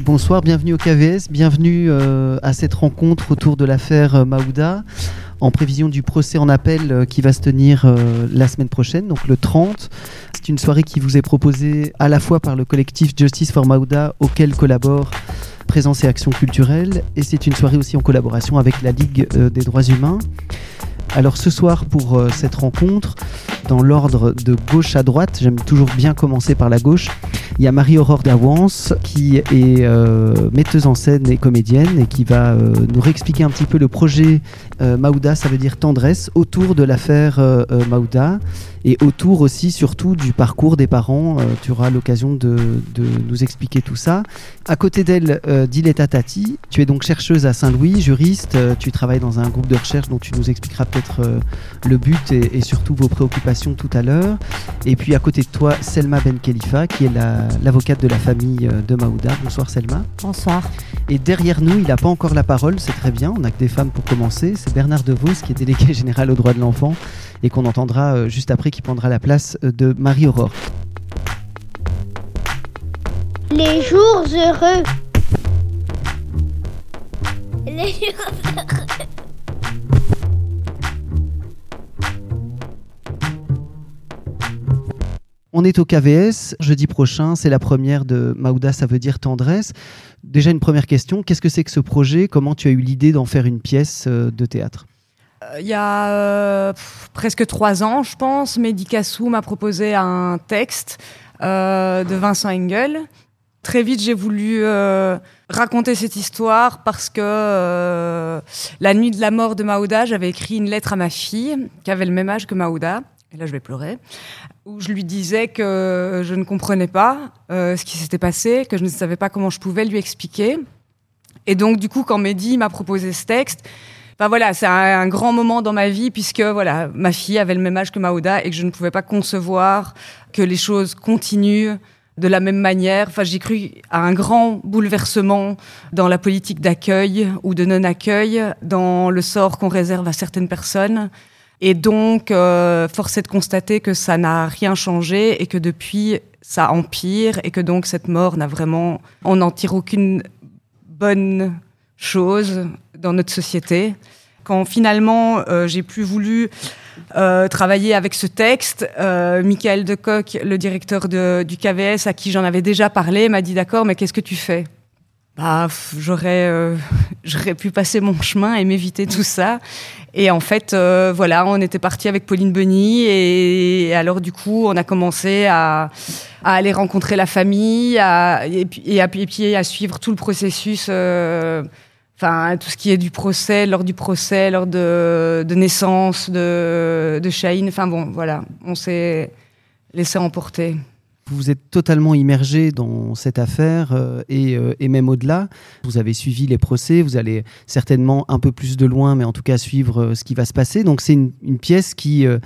Bonsoir, bienvenue au KVS, bienvenue euh, à cette rencontre autour de l'affaire euh, Maouda, en prévision du procès en appel euh, qui va se tenir euh, la semaine prochaine, donc le 30. C'est une soirée qui vous est proposée à la fois par le collectif Justice for Maouda, auquel collabore Présence et Action Culturelle, et c'est une soirée aussi en collaboration avec la Ligue des droits humains. Alors ce soir, pour euh, cette rencontre, dans l'ordre de gauche à droite, j'aime toujours bien commencer par la gauche, il y a Marie-Aurore Dawans qui est euh, metteuse en scène et comédienne et qui va euh, nous réexpliquer un petit peu le projet Maouda, ça veut dire tendresse, autour de l'affaire Maouda et autour aussi surtout du parcours des parents. Tu auras l'occasion de, nous expliquer tout ça. À côté d'elle, Diletta Tati, tu es donc chercheuse à Saint-Louis, juriste, tu travailles dans un groupe de recherche dont tu nous expliqueras peut-être euh, le but et, et surtout vos préoccupations tout à l'heure. Et puis à côté de toi, Selma Ben Khalifa, qui est la- l'avocate de la famille euh, de Maouda. Bonsoir Selma. Bonsoir. Et derrière nous, il n'a pas encore la parole, c'est très bien, on n'a que des femmes pour commencer. C'est Bernard DeVos, qui est délégué général aux droits de l'enfant, et qu'on entendra euh, juste après, qui prendra la place de Marie-Aurore. Les jours heureux. Les jours heureux. On est au KVS, jeudi prochain, c'est la première de Maouda, ça veut dire tendresse. Déjà une première question, qu'est-ce que c'est que ce projet? Comment tu as eu l'idée d'en faire une pièce euh, de théâtre? Euh, Il y a euh, presque trois ans, je pense, Mehdi Kassou m'a proposé un texte de Vincent Engel. Très vite, j'ai voulu raconter cette histoire parce que la nuit de la mort de Maouda, j'avais écrit une lettre à ma fille qui avait le même âge que Maouda. Là, je vais pleurer. Où je lui disais que je ne comprenais pas euh, ce qui s'était passé, que je ne savais pas comment je pouvais lui expliquer. Et donc, du coup, quand Mehdi m'a proposé ce texte, Enfin voilà, c'est un, un grand moment dans ma vie puisque voilà, ma fille avait le même âge que Maouda et que je ne pouvais pas concevoir que les choses continuent de la même manière. Enfin, j'ai cru à un grand bouleversement dans la politique d'accueil ou de non-accueil, dans le sort qu'on réserve à certaines personnes. Et donc, euh, force est de constater que ça n'a rien changé et que depuis, ça empire et que donc cette mort n'a vraiment, on n'en tire aucune bonne chose dans notre société. Quand finalement euh, j'ai plus voulu euh, travailler avec ce texte, euh, Michael Decoq, le directeur du KVS, à qui j'en avais déjà parlé, m'a dit d'accord, mais qu'est-ce que tu fais? Bah, j'aurais, euh, j'aurais pu passer mon chemin et m'éviter tout ça. Et en fait, euh, voilà, on était parti avec Pauline Benny et, alors du coup, on a commencé à, aller rencontrer la famille, et, à, suivre tout le processus. euh, tout ce qui est du procès, lors du procès, lors de, naissance de, de. Enfin bon, voilà, on s'est laissé emporter. Vous êtes totalement immergé dans cette affaire euh, et, euh, et même au-delà. Vous avez suivi les procès, vous allez certainement un peu plus de loin, mais en tout cas suivre euh, ce qui va se passer. Donc c'est une, une pièce qui euh,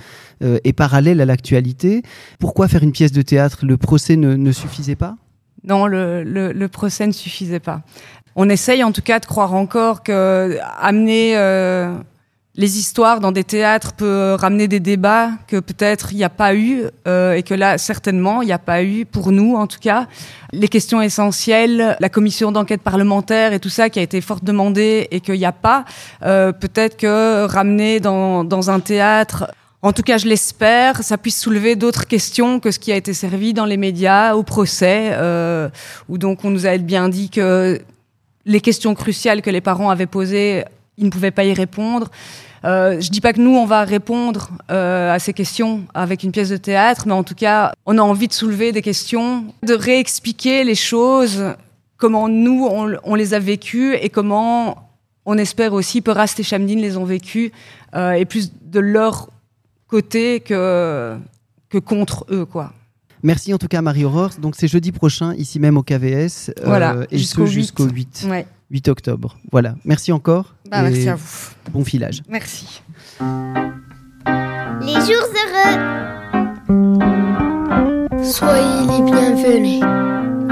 euh, est parallèle à l'actualité. Pourquoi faire une pièce de théâtre? Le procès ne, ne suffisait pas? Non, le, le, le procès ne suffisait pas. On essaye en tout cas de croire encore que amener les histoires dans des théâtres peut ramener des débats que peut-être il n'y a pas eu euh, et que là certainement il n'y a pas eu pour nous en tout cas. Les questions essentielles, la commission d'enquête parlementaire et tout ça qui a été fort demandé et qu'il n'y a pas euh, peut-être que ramener dans, dans un théâtre en tout cas, je l'espère, ça puisse soulever d'autres questions que ce qui a été servi dans les médias au procès, euh, où donc on nous a bien dit que les questions cruciales que les parents avaient posées, ils ne pouvaient pas y répondre. Euh, je dis pas que nous on va répondre euh, à ces questions avec une pièce de théâtre, mais en tout cas, on a envie de soulever des questions, de réexpliquer les choses, comment nous on, on les a vécues et comment on espère aussi Perast et Chamdin les ont vécues, euh, et plus de leur côté que, que contre eux, quoi. Merci en tout cas Marie-Aurore. Donc c'est jeudi prochain, ici même au KVS. euh, Voilà, et jusqu'au ce 8. jusqu'au 8, Ouais. 8 octobre. Voilà. Merci encore. Bah, et merci à vous. Bon filage. Merci. Les jours heureux. Soyez les bienvenus.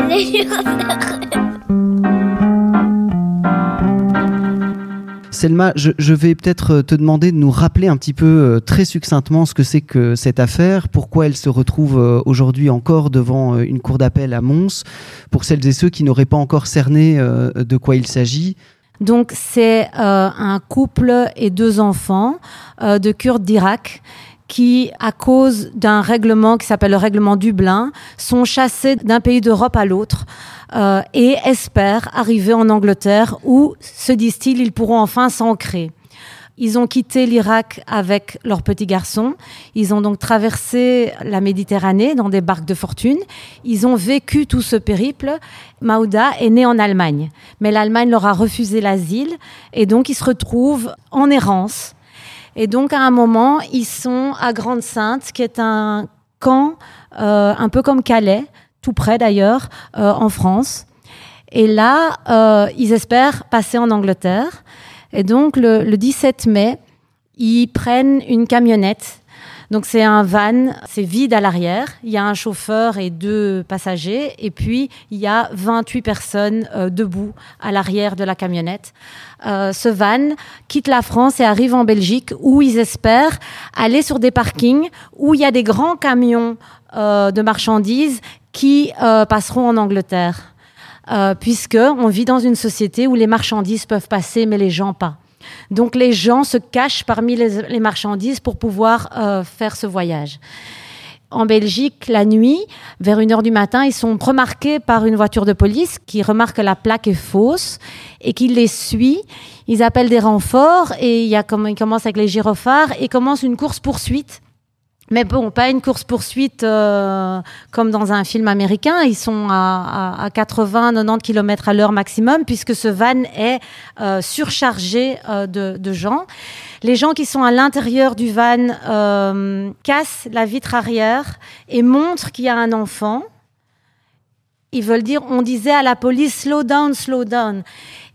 Les jours heureux. Selma, je, vais peut-être euh, te demander de nous rappeler un petit peu euh, très succinctement ce que c'est que cette affaire, pourquoi elle se retrouve euh, aujourd'hui encore devant une cour d'appel à Mons, pour celles et ceux qui n'auraient pas encore cerné de quoi il s'agit. Donc c'est un couple et deux enfants de Kurdes d'Irak qui, à cause d'un règlement qui s'appelle le règlement Dublin, sont chassés d'un pays d'Europe à l'autre euh, et espèrent arriver en Angleterre où, se disent-ils, ils pourront enfin s'ancrer. Ils ont quitté l'Irak avec leur petit garçon. Ils ont donc traversé la Méditerranée dans des barques de fortune. Ils ont vécu tout ce périple. Maouda est né en Allemagne, mais l'Allemagne leur a refusé l'asile et donc ils se retrouvent en errance. Et donc à un moment, ils sont à Grande-Sainte, qui est un camp euh, un peu comme Calais, tout près d'ailleurs, euh, en France. Et là, euh, ils espèrent passer en Angleterre. Et donc, le, le 17 mai, ils prennent une camionnette. Donc, c'est un van, c'est vide à l'arrière. Il y a un chauffeur et deux passagers. Et puis, il y a 28 personnes euh, debout à l'arrière de la camionnette. Euh, ce van quitte la France et arrive en Belgique où ils espèrent aller sur des parkings où il y a des grands camions euh, de marchandises qui passeront en Angleterre puisque on vit dans une société où les marchandises peuvent passer, mais les gens pas. Donc les gens se cachent parmi les, marchandises pour pouvoir euh, faire ce voyage. En Belgique, la nuit, vers 1h du matin, ils sont remarqués par une voiture de police qui remarque que la plaque est fausse et qui les suit. Ils appellent des renforts et ils commencent avec les gyrophares et commencent une course poursuite. Mais bon, pas une course-poursuite euh, comme dans un film américain. Ils sont à, à, à 80-90 km à l'heure maximum, puisque ce van est euh, surchargé euh, de, de, gens. Les gens qui sont à l'intérieur du van euh, cassent la vitre arrière et montrent qu'il y a un enfant. Ils veulent dire, on disait à la police, slow down, slow down.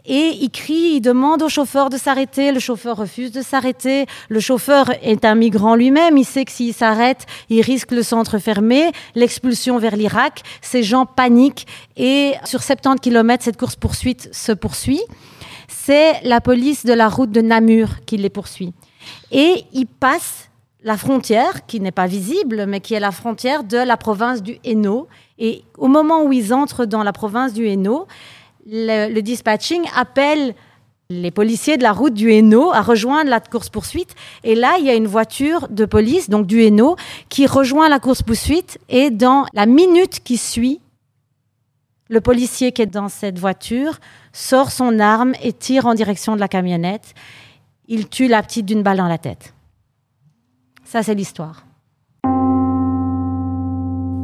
Et il crie, il demande au chauffeur de s'arrêter. Le chauffeur refuse de s'arrêter. Le chauffeur est un migrant lui-même. Il sait que s'il s'arrête, il risque le centre fermé, l'expulsion vers l'Irak. Ces gens paniquent et sur 70 km, cette course-poursuite se poursuit. C'est la police de la route de Namur qui les poursuit. Et ils passent la frontière, qui n'est pas visible, mais qui est la frontière de la province du Hainaut. Et au moment où ils entrent dans la province du Hainaut, le, dispatching appelle les policiers de la route du Hainaut à rejoindre la course-poursuite. Et là, il y a une voiture de police, donc du Hainaut, qui rejoint la course-poursuite. Et dans la minute qui suit, le policier qui est dans cette voiture sort son arme et tire en direction de la camionnette. Il tue la petite d'une balle dans la tête. Ça, c'est l'histoire.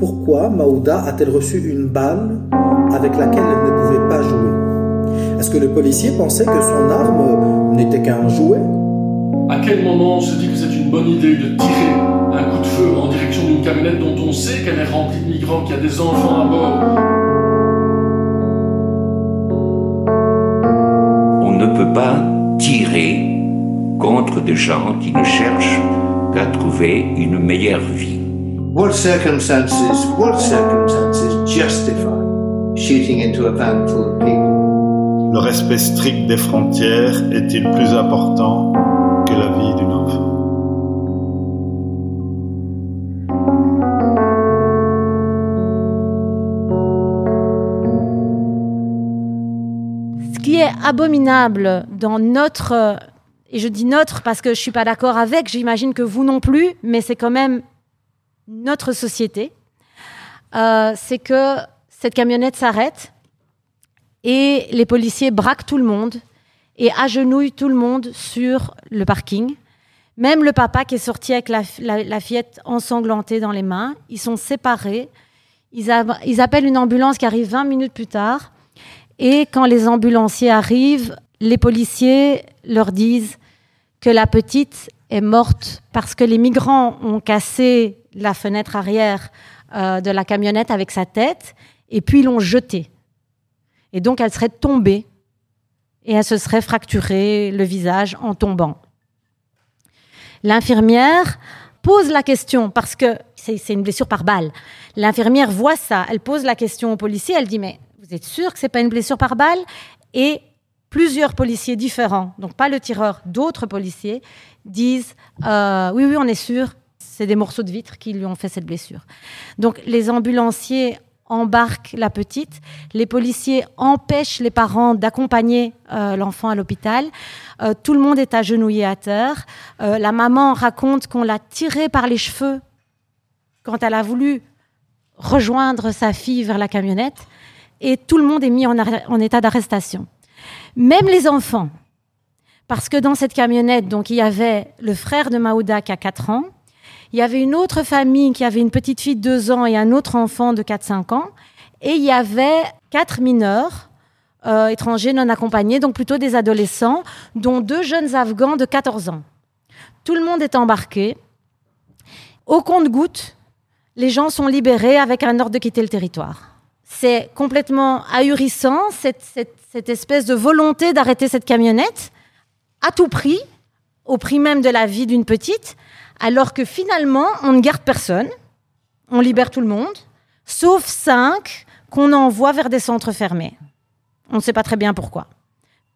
Pourquoi Maouda a-t-elle reçu une balle avec laquelle elle ne pouvait pas jouer? Est-ce que le policier pensait que son arme n'était qu'un jouet? À quel moment on se dit que c'est une bonne idée de tirer un coup de feu en direction d'une camionnette dont on sait qu'elle est remplie de migrants, qu'il y a des enfants à bord? On ne peut pas tirer contre des gens qui ne cherchent qu'à trouver une meilleure vie. What circumstances, what circumstances justify shooting into a van full of people? Le respect strict des frontières est-il plus important que la vie d'une enfant? Ce qui est abominable dans notre et je dis notre parce que je suis pas d'accord avec, j'imagine que vous non plus, mais c'est quand même notre société, euh, c'est que cette camionnette s'arrête et les policiers braquent tout le monde et agenouillent tout le monde sur le parking. Même le papa qui est sorti avec la, fillette ensanglantée dans les mains, ils sont séparés. Ils appellent une ambulance qui arrive 20 minutes plus tard. Et quand les ambulanciers arrivent, les policiers leur disent que la petite est morte parce que les migrants ont cassé la fenêtre arrière euh, de la camionnette avec sa tête et puis l'ont jetée. Et donc elle serait tombée et elle se serait fracturée le visage en tombant. L'infirmière pose la question parce que c'est une blessure par balle. L'infirmière voit ça, elle pose la question au policier, elle dit mais vous êtes sûr que c'est pas une blessure par balle? Et plusieurs policiers différents, donc pas le tireur, d'autres policiers disent euh, oui oui on est sûr, c'est des morceaux de vitre qui lui ont fait cette blessure. Donc les ambulanciers embarquent la petite, les policiers empêchent les parents d'accompagner euh, l'enfant à l'hôpital, euh, tout le monde est agenouillé à terre, la maman raconte qu'on l'a tirée par les cheveux quand elle a voulu rejoindre sa fille vers la camionnette, et tout le monde est mis en, état d'arrestation. Même les enfants, parce que dans cette camionnette, donc il y avait le frère de Maouda qui a 4 ans, il y avait une autre famille qui avait une petite fille de 2 ans et un autre enfant de 4-5 ans, et il y avait quatre mineurs euh, étrangers non accompagnés, donc plutôt des adolescents, dont deux jeunes Afghans de 14 ans. Tout le monde est embarqué. Au compte-gouttes, les gens sont libérés avec un ordre de quitter le territoire. C'est complètement ahurissant, cette, espèce de volonté d'arrêter cette camionnette à tout prix, au prix même de la vie d'une petite, alors que finalement, on ne garde personne, on libère tout le monde, sauf cinq qu'on envoie vers des centres fermés. On ne sait pas très bien pourquoi.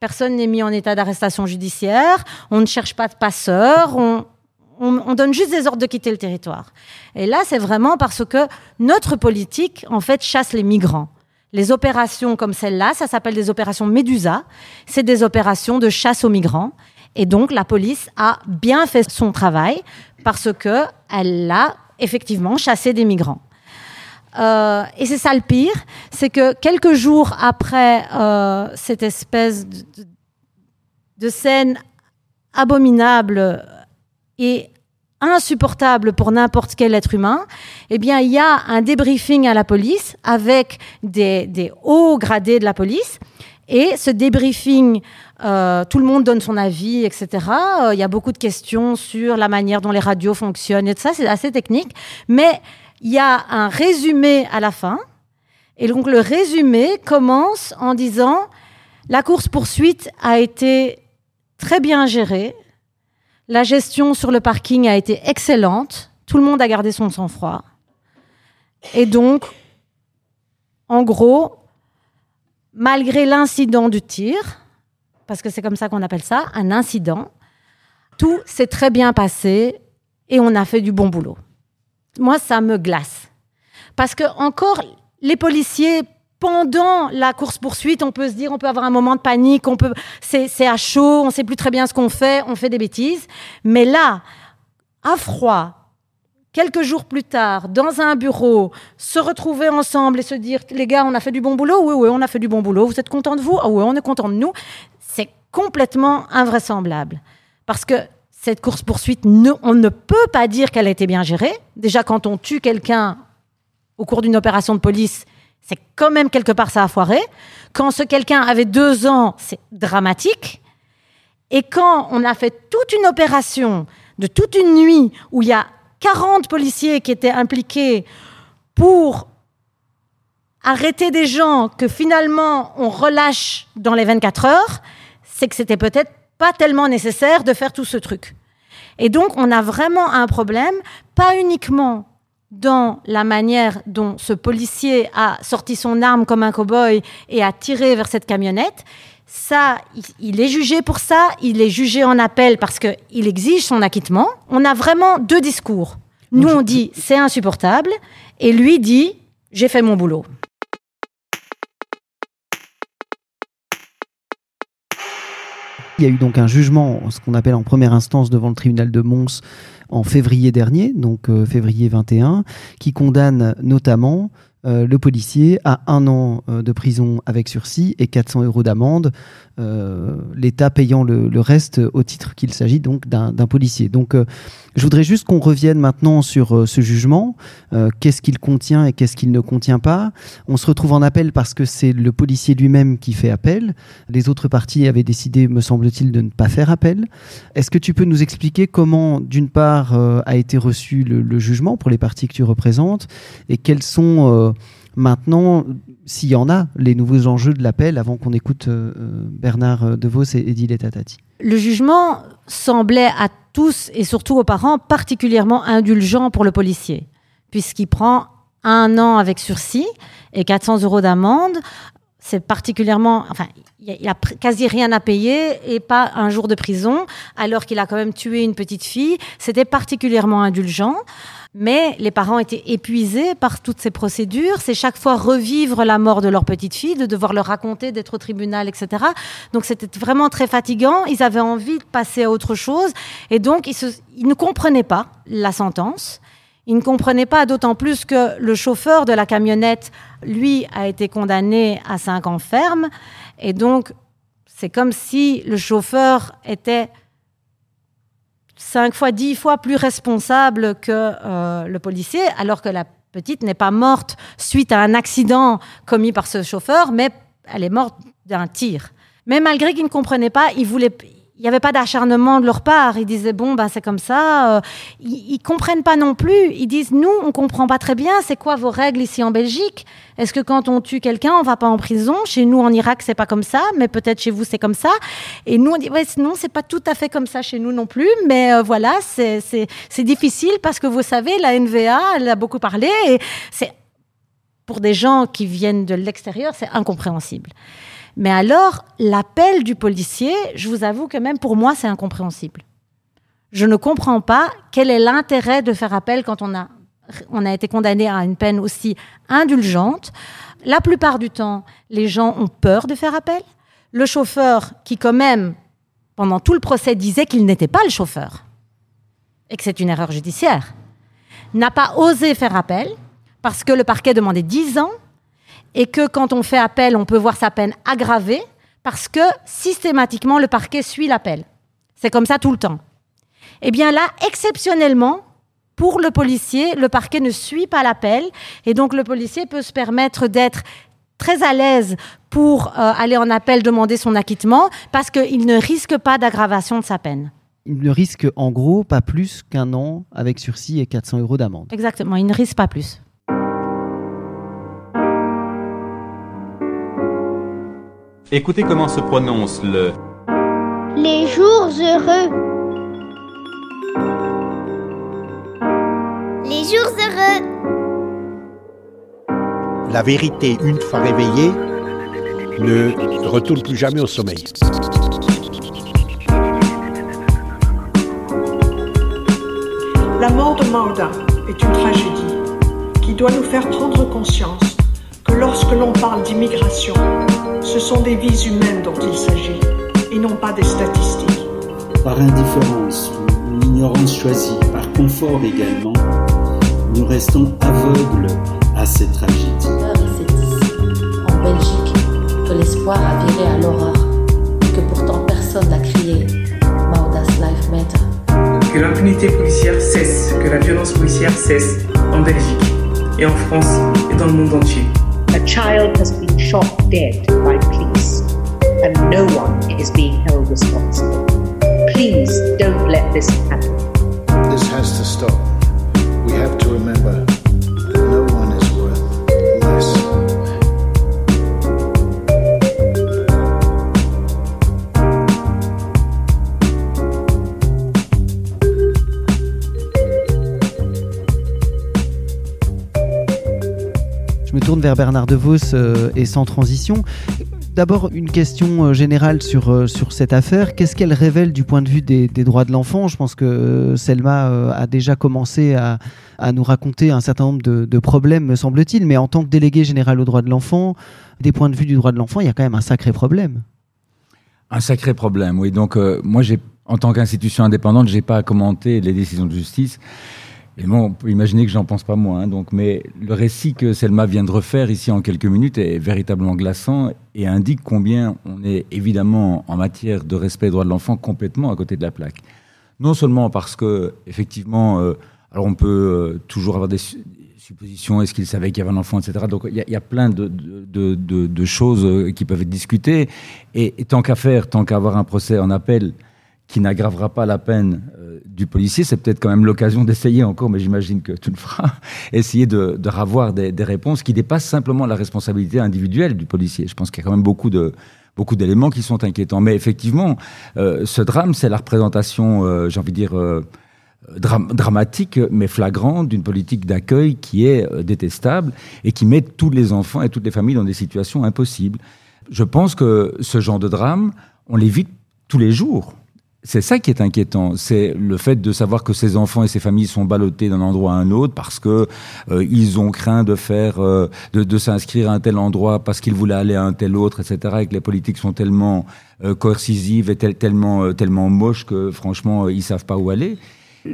Personne n'est mis en état d'arrestation judiciaire, on ne cherche pas de passeurs, on, on, donne juste des ordres de quitter le territoire. Et là, c'est vraiment parce que notre politique, en fait, chasse les migrants. Les opérations comme celle-là, ça s'appelle des opérations Médusa. C'est des opérations de chasse aux migrants. Et donc, la police a bien fait son travail parce que elle a effectivement chassé des migrants. Euh, et c'est ça le pire, c'est que quelques jours après euh, cette espèce de, scène abominable et insupportable pour n'importe quel être humain, eh bien, il y a un débriefing à la police avec des, hauts gradés de la police. Et ce débriefing, euh, tout le monde donne son avis, etc. Euh, il y a beaucoup de questions sur la manière dont les radios fonctionnent et tout ça. C'est assez technique. Mais il y a un résumé à la fin. Et donc, le résumé commence en disant la course-poursuite a été très bien gérée. La gestion sur le parking a été excellente. Tout le monde a gardé son sang-froid. Et donc, en gros, malgré l'incident du tir, parce que c'est comme ça qu'on appelle ça, un incident, tout s'est très bien passé et on a fait du bon boulot. Moi, ça me glace. Parce que encore, les policiers pendant la course-poursuite, on peut se dire, on peut avoir un moment de panique, on peut, c'est à chaud, on sait plus très bien ce qu'on fait, on fait des bêtises. Mais là, à froid, quelques jours plus tard, dans un bureau, se retrouver ensemble et se dire, les gars, on a fait du bon boulot Oui, oui, on a fait du bon boulot. Vous êtes contents de vous? Ah oui, on est contents de nous. C'est complètement invraisemblable. Parce que cette course-poursuite, on ne peut pas dire qu'elle a été bien gérée. Déjà, quand on tue quelqu'un au cours d'une opération de police, c'est quand même quelque part ça a foiré. Quand ce quelqu'un avait deux ans, c'est dramatique. Et quand on a fait toute une opération de toute une nuit où il y a 40 policiers qui étaient impliqués pour arrêter des gens que finalement on relâche dans les 24 heures, c'est que c'était peut-être pas tellement nécessaire de faire tout ce truc. Et donc on a vraiment un problème, pas uniquement dans la manière dont ce policier a sorti son arme comme un cow-boy et a tiré vers cette camionnette, ça, il est jugé pour ça, il est jugé en appel parce qu'il exige son acquittement. On a vraiment deux discours. Nous, on dit c'est insupportable, et lui dit j'ai fait mon boulot. Il y a eu donc un jugement, ce qu'on appelle en première instance devant le tribunal de Mons en février dernier, donc euh, février 21, qui condamne notamment euh, le policier a un an euh, de prison avec sursis et 400 euros d'amende, euh, l'État payant le, reste au titre qu'il s'agit donc d'un policier. Donc je voudrais juste qu'on revienne maintenant sur ce jugement, qu'est-ce qu'il contient et qu'est-ce qu'il ne contient pas? On se retrouve en appel parce que c'est le policier lui-même qui fait appel. Les autres parties avaient décidé, me semble-t-il, de ne pas faire appel. Est-ce que tu peux nous expliquer comment, d'une part, a été reçu le, le, jugement pour les parties que tu représentes et quels sont Maintenant, s'il y en a, les nouveaux enjeux de l'appel, avant qu'on écoute euh, euh, Bernard euh, DeVos et Edile Tatati. Le jugement semblait à tous et surtout aux parents particulièrement indulgent pour le policier, puisqu'il prend un an avec sursis et 400 euros d'amende. C'est particulièrement, enfin, il a quasi rien à payer et pas un jour de prison, alors qu'il a quand même tué une petite fille. C'était particulièrement indulgent. Mais les parents étaient épuisés par toutes ces procédures. C'est chaque fois revivre la mort de leur petite fille, de devoir leur raconter, d'être au tribunal, etc. Donc c'était vraiment très fatigant. Ils avaient envie de passer à autre chose. Et donc ils, ne comprenaient pas la sentence. Ils ne comprenaient pas, d'autant plus que le chauffeur de la camionnette, lui, a été condamné à cinq ans ferme. Et donc, c'est comme si le chauffeur était cinq fois, dix fois plus responsable que euh, le policier, alors que la petite n'est pas morte suite à un accident commis par ce chauffeur, mais elle est morte d'un tir. Mais malgré qu'ils ne comprenaient pas, ils voulaient, il n'y avait pas d'acharnement de leur part. Ils disaient bon ben c'est comme ça. Euh, ils, comprennent pas non plus. Ils disent nous on comprend pas très bien. C'est quoi vos règles ici en Belgique? Est-ce que quand on tue quelqu'un on va pas en prison? Chez nous en Irak c'est pas comme ça, mais peut-être chez vous c'est comme ça. Et nous on dit ouais non c'est pas tout à fait comme ça chez nous non plus. Mais euh, voilà c'est c'est difficile parce que vous savez la NVA elle a beaucoup parlé et c'est pour des gens qui viennent de l'extérieur c'est incompréhensible. Mais alors, l'appel du policier, je vous avoue que même pour moi, c'est incompréhensible. Je ne comprends pas quel est l'intérêt de faire appel quand on a, on a été condamné à une peine aussi indulgente. La plupart du temps, les gens ont peur de faire appel. Le chauffeur, qui quand même, pendant tout le procès, disait qu'il n'était pas le chauffeur et que c'est une erreur judiciaire, n'a pas osé faire appel parce que le parquet demandait 10 ans et que quand on fait appel, on peut voir sa peine aggravée parce que systématiquement, le parquet suit l'appel. C'est comme ça tout le temps. Eh bien là, exceptionnellement, pour le policier, le parquet ne suit pas l'appel et donc le policier peut se permettre d'être très à l'aise pour euh, aller en appel demander son acquittement parce qu'il ne risque pas d'aggravation de sa peine. Il ne risque en gros pas plus qu'un an avec sursis et 400 euros d'amende. Exactement, il ne risque pas plus. Écoutez comment se prononce le... Les jours heureux. Les jours heureux. La vérité, une fois réveillée, ne retourne plus jamais au sommeil. La mort de Mauda est une tragédie qui doit nous faire prendre conscience que lorsque l'on parle d'immigration, ce sont des vies humaines dont il s'agit et non pas des statistiques. Par indifférence ou ignorance choisie, par confort également, nous restons aveugles à cette tragédie. C'est ici, en Belgique, que l'espoir a viré à l'horreur, que pourtant personne n'a crié Mauda's Life Matter. Que l'impunité policière cesse, que la violence policière cesse en Belgique et en France et dans le monde entier. Child has been shot dead by police, and no one is being held responsible. Please don't let this happen. This has to stop. We have to remember vers Bernard DeVos euh, et sans transition. D'abord, une question euh, générale sur, euh, sur cette affaire. Qu'est-ce qu'elle révèle du point de vue des, des droits de l'enfant? Je pense que Selma a déjà commencé à, à, nous raconter un certain nombre de, de, problèmes, me semble-t-il. Mais en tant que délégué général aux droits de l'enfant, des points de vue du droit de l'enfant, il y a quand même un sacré problème. Un sacré problème, oui. Donc, moi, j'ai, en tant qu'institution indépendante, j'ai pas à commenter les décisions de justice. Et bon, on peut imaginer que j'en pense pas moins. hein, donc, mais le récit que Selma vient de refaire ici en quelques minutes est véritablement glaçant et indique combien on est évidemment en matière de respect des droits de l'enfant complètement à côté de la plaque. Non seulement parce que effectivement, euh, alors on peut euh, toujours avoir des su- suppositions, est-ce qu'il savait qu'il y avait un enfant, etc. Donc il y, a- plein de, choses euh, qui peuvent être discutées. Et, tant qu'à faire, tant qu'à avoir un procès en appel qui n'aggravera pas la peine du policier, c'est peut-être quand même l'occasion d'essayer encore, mais j'imagine que tu le feras, essayer de, de ravoir des, réponses qui dépassent simplement la responsabilité individuelle du policier. Je pense qu'il y a quand même beaucoup de beaucoup d'éléments qui sont inquiétants. Mais effectivement, euh, ce drame, c'est la représentation, euh, j'ai envie de dire, euh, dram- dramatique, mais flagrante d'une politique d'accueil qui est détestable et qui met tous les enfants et toutes les familles dans des situations impossibles. Je pense que ce genre de drame, on l'évite tous les jours. C'est ça qui est inquiétant, c'est le fait de savoir que ces enfants et ces familles sont ballottés d'un endroit à un autre parce que euh, ils ont craint de faire, euh, de, de s'inscrire à un tel endroit parce qu'ils voulaient aller à un tel autre, etc. Et que les politiques sont tellement euh, coercitives et tel- tellement euh, tellement moches que franchement euh, ils savent pas où aller.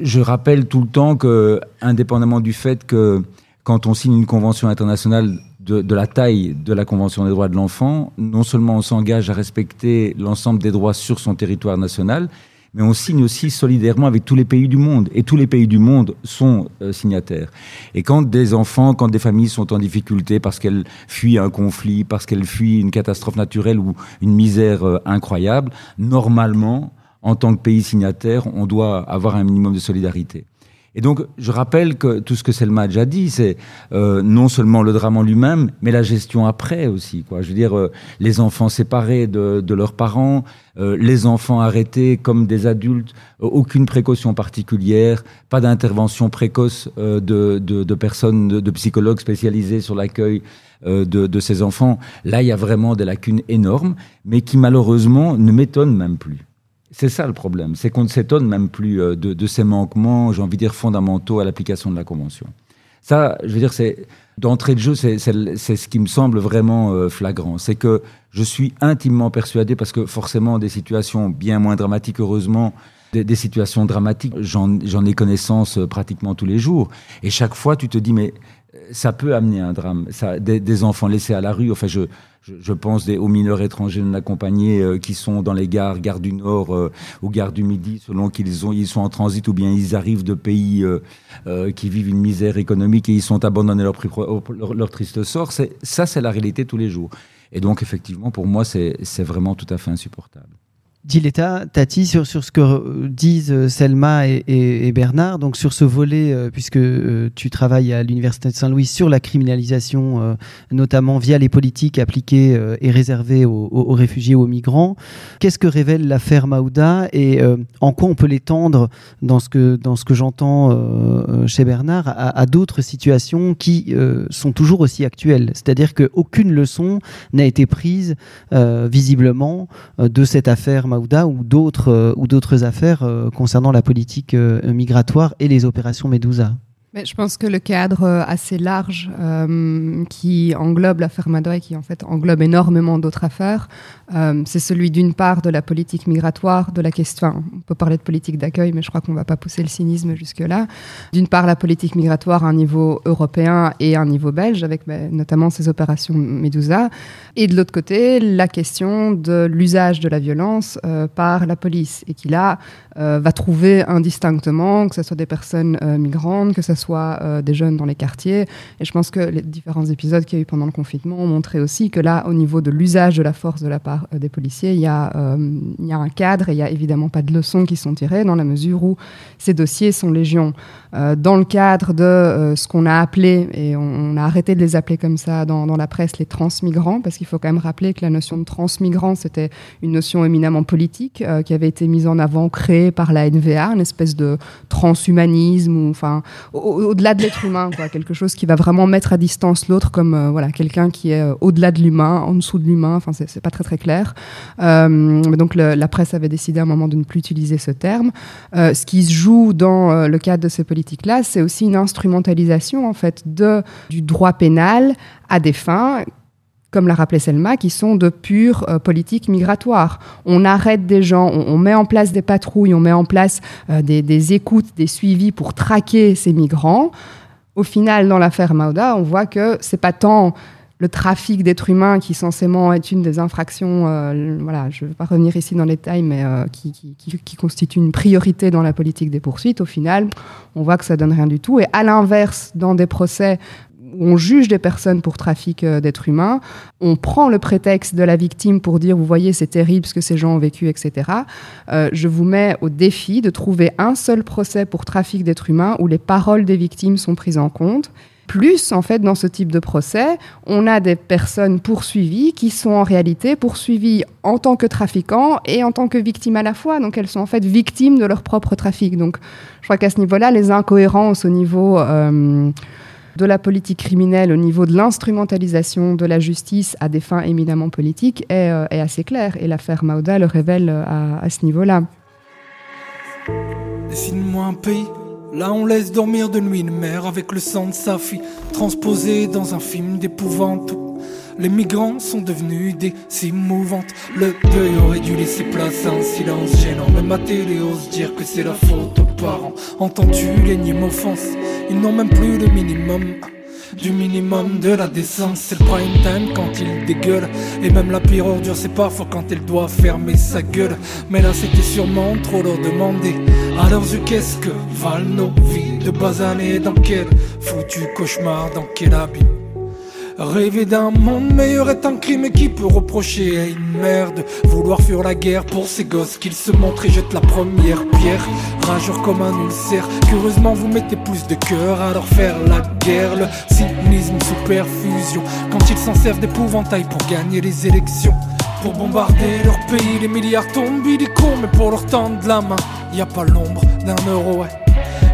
Je rappelle tout le temps que, indépendamment du fait que quand on signe une convention internationale de, la taille de la Convention des droits de l'enfant, non seulement on s'engage à respecter l'ensemble des droits sur son territoire national, mais on signe aussi solidairement avec tous les pays du monde. Et tous les pays du monde sont euh, signataires. Et quand des enfants, quand des familles sont en difficulté parce qu'elles fuient un conflit, parce qu'elles fuient une catastrophe naturelle ou une misère euh, incroyable, normalement, en tant que pays signataire, on doit avoir un minimum de solidarité. Et donc, je rappelle que tout ce que Selma a déjà dit, c'est euh, non seulement le drame en lui-même, mais la gestion après aussi. Quoi. Je veux dire, euh, les enfants séparés de, de leurs parents, euh, les enfants arrêtés comme des adultes, euh, aucune précaution particulière, pas d'intervention précoce euh, de, de, de personnes, de, psychologues spécialisés sur l'accueil euh, de, de ces enfants. Là, il y a vraiment des lacunes énormes, mais qui malheureusement ne m'étonnent même plus. C'est ça le problème, c'est qu'on ne s'étonne même plus euh, de, ces manquements, j'ai envie de dire, fondamentaux à l'application de la Convention. Ça, je veux dire, c'est d'entrée de jeu, c'est ce qui me semble vraiment euh, flagrant. C'est que je suis intimement persuadé, parce que forcément, des situations bien moins dramatiques, heureusement, des, situations dramatiques, j'en ai connaissance euh, pratiquement tous les jours. Et chaque fois, tu te dis, mais ça peut amener un drame. Ça, des, enfants laissés à la rue, enfin, je, je, je pense des, aux mineurs étrangers non accompagnés euh, qui sont dans les gares, gare du Nord euh, ou gare du Midi, selon qu'ils ont, ils sont en transit ou bien ils arrivent de pays euh, euh, qui vivent une misère économique et ils sont abandonnés leur, pri- leur, leur triste sort. Ça, c'est la réalité tous les jours. Et donc, effectivement, pour moi, c'est vraiment tout à fait insupportable. Diletta, Tati, sur, sur ce que disent euh, Selma et, Bernard, donc sur ce volet, euh, puisque euh, tu travailles à l'Université de Saint-Louis sur la criminalisation, notamment via les politiques appliquées et réservées aux, aux- réfugiés, aux migrants, qu'est-ce que révèle l'affaire Maouda et en quoi on peut l'étendre dans ce que, que j'entends chez Bernard à, à d'autres situations qui sont toujours aussi actuelles? C'est-à-dire qu'aucune leçon n'a été prise visiblement de cette affaire Maouda ou d'autres euh, ou d'autres affaires euh, concernant la politique euh, migratoire et les opérations Medusa. Je pense que le cadre euh, assez large euh, qui englobe l'affaire Madoua et qui en fait englobe énormément d'autres affaires, euh, c'est celui d'une part de la politique migratoire, de la question. on peut parler de politique d'accueil, mais je crois qu'on ne va pas pousser le cynisme jusque-là. D'une part, la politique migratoire à un niveau européen et à un niveau belge, avec ben, notamment ces opérations Medusa. Et de l'autre côté, la question de l'usage de la violence par la police et qui là va trouver indistinctement que ce soit des personnes migrantes, que ce soit euh, des jeunes dans les quartiers. Et je pense que les différents épisodes qu'il y a eu pendant le confinement ont montré aussi que là, au niveau de l'usage de la force de la part euh, des policiers, il y, a, euh, il y a un cadre et il n'y a évidemment pas de leçons qui sont tirées dans la mesure où ces dossiers sont légion. Dans le cadre de ce qu'on a appelé, et on, a arrêté de les appeler comme ça dans, la presse, les transmigrants, parce qu'il faut quand même rappeler que la notion de transmigrant, c'était une notion éminemment politique qui avait été mise en avant, créée par la NVA, une espèce de transhumanisme, ou enfin, au-delà de l'être humain, quoi, quelque chose qui va vraiment mettre à distance l'autre comme euh, voilà, quelqu'un qui est euh, au-delà de l'humain, en dessous de l'humain, enfin, c'est pas très très clair. Euh, donc la presse avait décidé à un moment de ne plus utiliser ce terme. Ce qui se joue dans le cadre de ces politiques-là, c'est aussi une instrumentalisation en fait de, du droit pénal à des fins comme l'a rappelé Selma, qui sont de pure euh, politique migratoire. On arrête des gens, on, met en place des patrouilles, on met en place euh, des, écoutes, des suivis pour traquer ces migrants. Au final, dans l'affaire Mauda, on voit que c'est pas tant le trafic d'êtres humains qui censément est une des infractions, euh, voilà, je ne vais pas revenir ici dans les détails, mais euh, qui, qui, qui, constitue une priorité dans la politique des poursuites, au final, on voit que ça donne rien du tout. Et à l'inverse, dans des procès on juge des personnes pour trafic euh, d'êtres humains, on prend le prétexte de la victime pour dire, vous voyez, c'est terrible ce que ces gens ont vécu, etc. Euh, je vous mets au défi de trouver un seul procès pour trafic d'êtres humains où les paroles des victimes sont prises en compte plus, en fait, dans ce type de procès, on a des personnes poursuivies qui sont en réalité poursuivies en tant que trafiquants et en tant que victimes à la fois. Donc, elles sont en fait victimes de leur propre trafic. Donc, je crois qu'à ce niveau-là, les incohérences au niveau euh, de la politique criminelle, au niveau de l'instrumentalisation de la justice à des fins éminemment politiques, est, euh, assez claire. Et l'affaire Mauda le révèle à, à ce niveau-là. Dessine-moi un pays Là on laisse dormir de nuit une mère avec le sang de sa fille transposé dans un film d'épouvante. Les migrants sont devenus des cimes mouvantes. Le deuil aurait dû laisser place à un silence gênant. Même à télé ose dire que c'est la faute Entends-tu l'énième offense Ils n'ont même plus le minimum du minimum de la décence. C'est le prime time quand il dégueule. Et même la pire ordure, c'est parfois quand elle doit fermer sa gueule. Mais là, c'était sûrement trop leur demander. Yeux, qu'est-ce que valent nos vies de bas années? Dans quel foutu cauchemar, dans quel abîme? Rêver d'un monde meilleur est un crime qui peut reprocher à une mère de vouloir fuir la guerre pour ses gosses qu'il se montre et jette la première pierre. Rageur comme un ulcère, curieusement vous mettez plus de cœur à leur faire la guerre. Le cynisme sous perfusion, quand ils s'en servent d'épouvantail pour gagner les élections. Pour bombarder leur pays, les milliards tombent illico, mais pour leur tendre la main, y a pas l'ombre d'un euro.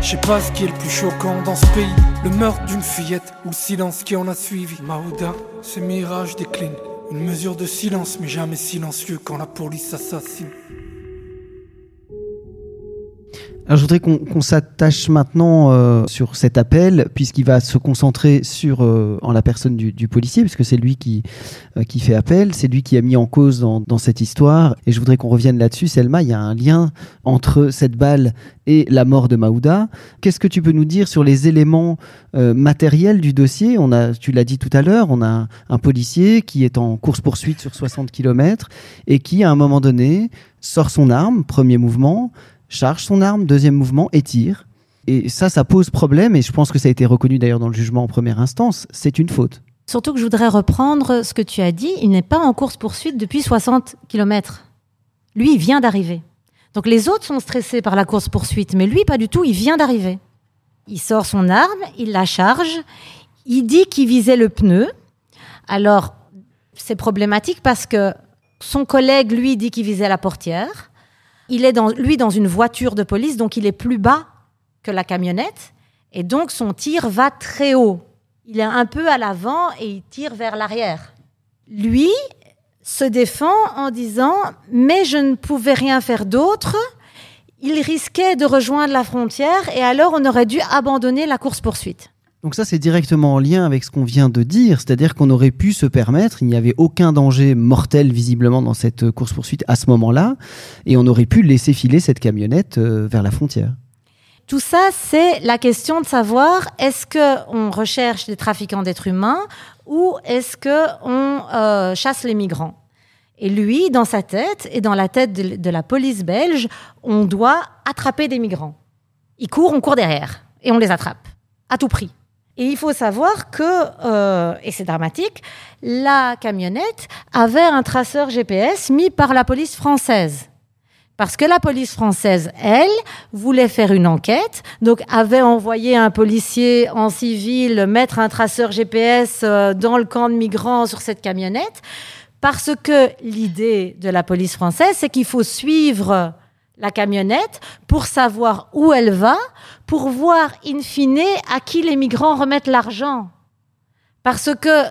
Je sais pas ce qui est le plus choquant dans ce pays, le meurtre d'une fillette ou le silence qui en a suivi. Maouda, ce mirage décline, une mesure de silence mais jamais silencieux quand la police assassine. Alors, je voudrais qu'on qu s'attache maintenant euh, sur cet appel, puisqu'il va se concentrer sur euh, en la personne du, du policier, puisque c'est lui qui euh, qui fait appel, c'est lui qui a mis en cause dans, dans cette histoire. Et je voudrais qu'on revienne là-dessus, Selma. Il y a un lien entre cette balle et la mort de Maouda. Qu'est-ce que tu peux nous dire sur les éléments euh, matériels du dossier? On a, tu l'as dit tout à l'heure, on a un policier qui est en course poursuite sur 60 km et qui, à un moment donné, sort son arme, premier mouvement charge son arme, deuxième mouvement, et tire. Et ça, ça pose problème, et je pense que ça a été reconnu d'ailleurs dans le jugement en première instance, c'est une faute. Surtout que je voudrais reprendre ce que tu as dit, il n'est pas en course-poursuite depuis 60 km. Lui, il vient d'arriver. Donc les autres sont stressés par la course-poursuite, mais lui, pas du tout, il vient d'arriver. Il sort son arme, il la charge, il dit qu'il visait le pneu. Alors, c'est problématique parce que son collègue, lui, dit qu'il visait la portière. Il est dans, lui dans une voiture de police, donc il est plus bas que la camionnette, et donc son tir va très haut. Il est un peu à l'avant et il tire vers l'arrière. Lui se défend en disant Mais je ne pouvais rien faire d'autre. Il risquait de rejoindre la frontière et alors on aurait dû abandonner la course-poursuite. Donc ça, c'est directement en lien avec ce qu'on vient de dire, c'est-à-dire qu'on aurait pu se permettre, il n'y avait aucun danger mortel visiblement dans cette course-poursuite à ce moment-là, et on aurait pu laisser filer cette camionnette euh, vers la frontière. Tout ça, c'est la question de savoir est-ce qu'on recherche des trafiquants d'êtres humains ou est-ce qu'on euh, chasse les migrants? Et lui, dans sa tête et dans la tête de, de la police belge, on doit attraper des migrants. Ils courent, on court derrière et on les attrape à tout prix. Et il faut savoir que, euh, et c'est dramatique, la camionnette avait un traceur GPS mis par la police française. Parce que la police française, elle, voulait faire une enquête, donc avait envoyé un policier en civil mettre un traceur GPS euh, dans le camp de migrants sur cette camionnette, parce que l'idée de la police française, c'est qu'il faut suivre la camionnette pour savoir où elle va, pour voir in fine à qui les migrants remettent l'argent. Parce que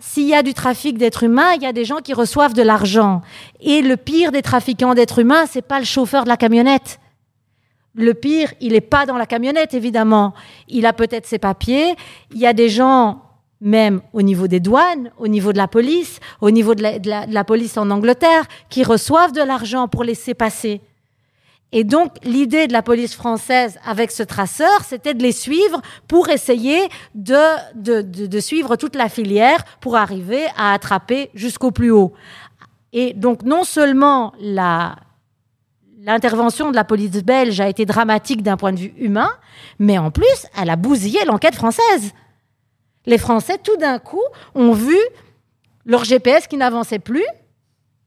s'il y a du trafic d'êtres humains, il y a des gens qui reçoivent de l'argent. Et le pire des trafiquants d'êtres humains, c'est pas le chauffeur de la camionnette. Le pire, il n'est pas dans la camionnette, évidemment. Il a peut-être ses papiers. Il y a des gens même au niveau des douanes, au niveau de la police, au niveau de la- de la police en Angleterre, qui reçoivent de l'argent pour laisser passer. Et donc, l'idée de la police française avec ce traceur, c'était de les suivre pour essayer de, suivre toute la filière pour arriver à attraper jusqu'au plus haut. Et donc, non seulement l'intervention de la police belge a été dramatique d'un point de vue humain, mais en plus, elle a bousillé l'enquête française. Les Français, tout d'un coup, ont vu leur GPS qui n'avançait plus.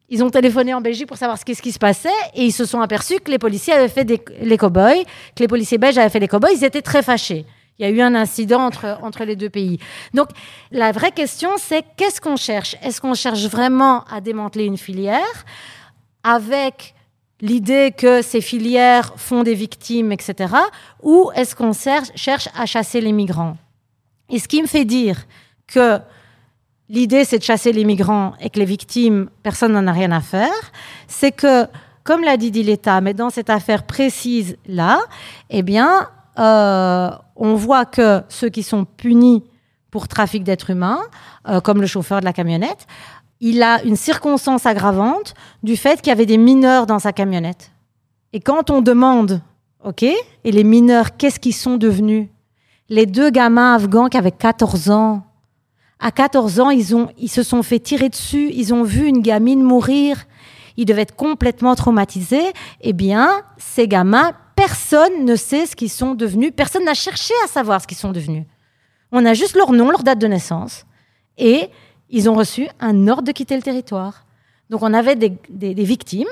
Ils ont téléphoné en Belgique pour savoir ce qu'est-ce qui se passait et ils se sont aperçus que les policiers avaient fait des, les cow-boys, que les policiers belges avaient fait les cow-boys. Ils étaient très fâchés. Il y a eu un incident entre, entre les deux pays. Donc, la vraie question, c'est qu'est-ce qu'on cherche? Est-ce qu'on cherche vraiment à démanteler une filière avec l'idée que ces filières font des victimes, etc. Ou est-ce qu'on cherche à chasser les migrants? Et ce qui me fait dire que l'idée c'est de chasser les migrants et que les victimes, personne n'en a rien à faire, c'est que, comme l'a dit l'État, mais dans cette affaire précise-là, eh bien, euh, on voit que ceux qui sont punis pour trafic d'êtres humains, euh, comme le chauffeur de la camionnette, il a une circonstance aggravante du fait qu'il y avait des mineurs dans sa camionnette. Et quand on demande, OK, et les mineurs, qu'est-ce qu'ils sont devenus? Les deux gamins afghans qui avaient 14 ans, à 14 ans, ils, ont, ils se sont fait tirer dessus, ils ont vu une gamine mourir, ils devaient être complètement traumatisés. Eh bien, ces gamins, personne ne sait ce qu'ils sont devenus, personne n'a cherché à savoir ce qu'ils sont devenus. On a juste leur nom, leur date de naissance, et ils ont reçu un ordre de quitter le territoire. Donc on avait des, des- victimes.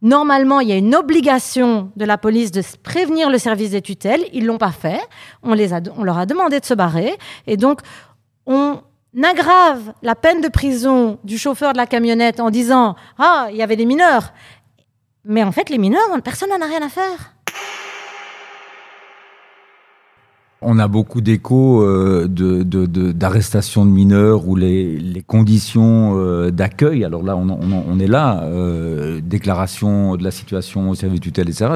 Normalement, il y a une obligation de la police de prévenir le service des tutelles. Ils l'ont pas fait. On, les a, on leur a demandé de se barrer. Et donc, on aggrave la peine de prison du chauffeur de la camionnette en disant Ah, il y avait des mineurs. Mais en fait, les mineurs, personne n'en a rien à faire. On a beaucoup d'échos euh, d'arrestations de mineurs où les, conditions euh, d'accueil, alors là on, est là, euh, déclaration de la situation au service tutelle, etc.,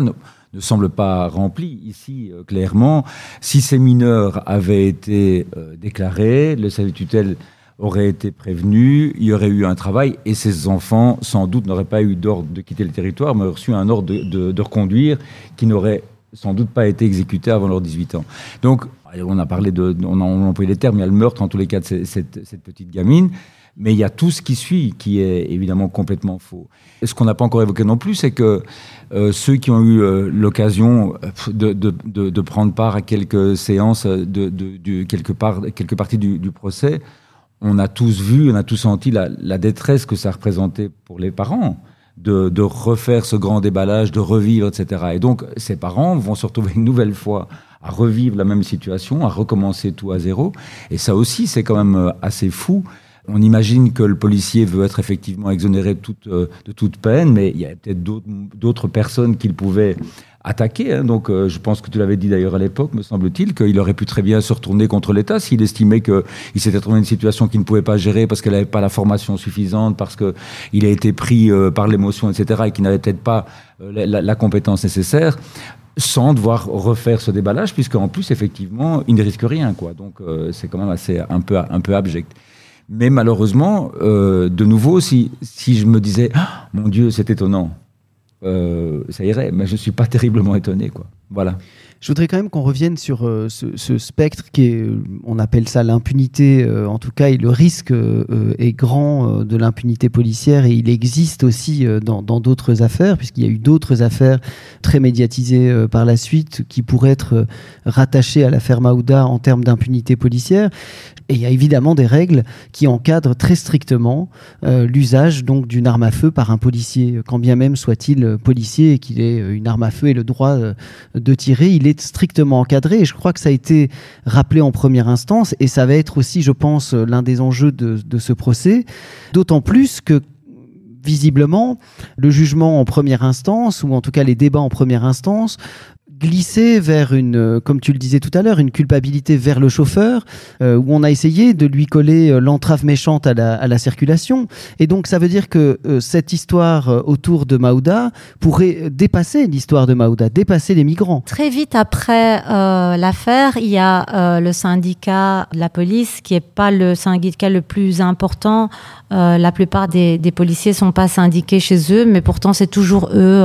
ne, semble pas remplie ici euh, clairement. Si ces mineurs avaient été euh, déclarés, le service tutelle aurait été prévenu, il y aurait eu un travail et ces enfants sans doute n'auraient pas eu d'ordre de quitter le territoire, mais auraient reçu un ordre de, reconduire qui n'aurait sans doute pas été exécuté avant leurs 18 ans. Donc, on a parlé de, on a, employé les termes, il y a le meurtre en tous les cas de cette petite gamine, mais il y a tout ce qui suit qui est évidemment complètement faux. Ce qu'on n'a pas encore évoqué non plus, c'est que euh, ceux qui ont eu euh, l'occasion de, prendre part à quelques séances, euh, de, quelque part, quelques parties du, procès, on a tous vu, on a tous senti la, détresse que ça représentait pour les parents de, refaire ce grand déballage, de revivre, etc. Et donc, ces parents vont se retrouver une nouvelle fois à revivre la même situation, à recommencer tout à zéro. Et ça aussi, c'est quand même assez fou. On imagine que le policier veut être effectivement exonéré de toute, euh, peine, mais il y a peut-être d'autres- personnes qu'il pouvait attaquer. hein. Donc, euh, je pense que tu l'avais dit d'ailleurs à l'époque, me semble-t-il, qu'il aurait pu très bien se retourner contre l'État s'il estimait qu'il s'était trouvé une situation qu'il ne pouvait pas gérer parce qu'elle n'avait pas la formation suffisante, parce qu'il a été pris euh, par l'émotion, etc., et qu'il n'avait peut-être pas la, compétence nécessaire sans devoir refaire ce déballage, puisqu'en plus, effectivement, il ne risque rien. Quoi. Donc, c'est quand même assez un un peu abject. Mais malheureusement, euh, de nouveau, si, si je me disais, Ah, mon Dieu, c'est étonnant, euh, ça irait, mais je ne suis pas terriblement étonné. Quoi. Voilà. Je voudrais quand même qu'on revienne sur euh, ce, spectre qui est, euh, on appelle ça l'impunité, euh, en tout cas, et le risque est grand de l'impunité policière et il existe aussi dans d'autres affaires, puisqu'il y a eu d'autres affaires très médiatisées par la suite qui pourraient être rattachées à l'affaire Maouda en termes d'impunité policière. Et il y a évidemment des règles qui encadrent très strictement l'usage donc d'une arme à feu par un policier, quand bien même soit-il policier et qu'il ait une arme à feu et le droit de tirer, il est strictement encadré. Et je crois que ça a été rappelé en première instance et ça va être aussi, je pense, l'un des enjeux de ce procès. D'autant plus que visiblement, le jugement en première instance, ou en tout cas les débats en première instance, glissé vers une, euh, comme tu le disais tout à l'heure, une culpabilité vers le chauffeur, euh, où on a essayé de lui coller euh, l'entrave méchante à la, à la, circulation. Et donc ça veut dire que cette histoire autour de Maouda pourrait dépasser l'histoire de Maouda, dépasser les migrants. Très vite après l'affaire, il y a le syndicat de la police, qui n'est pas le syndicat le plus important. La plupart des, des policiers sont pas syndiqués chez eux, mais pourtant c'est toujours eux,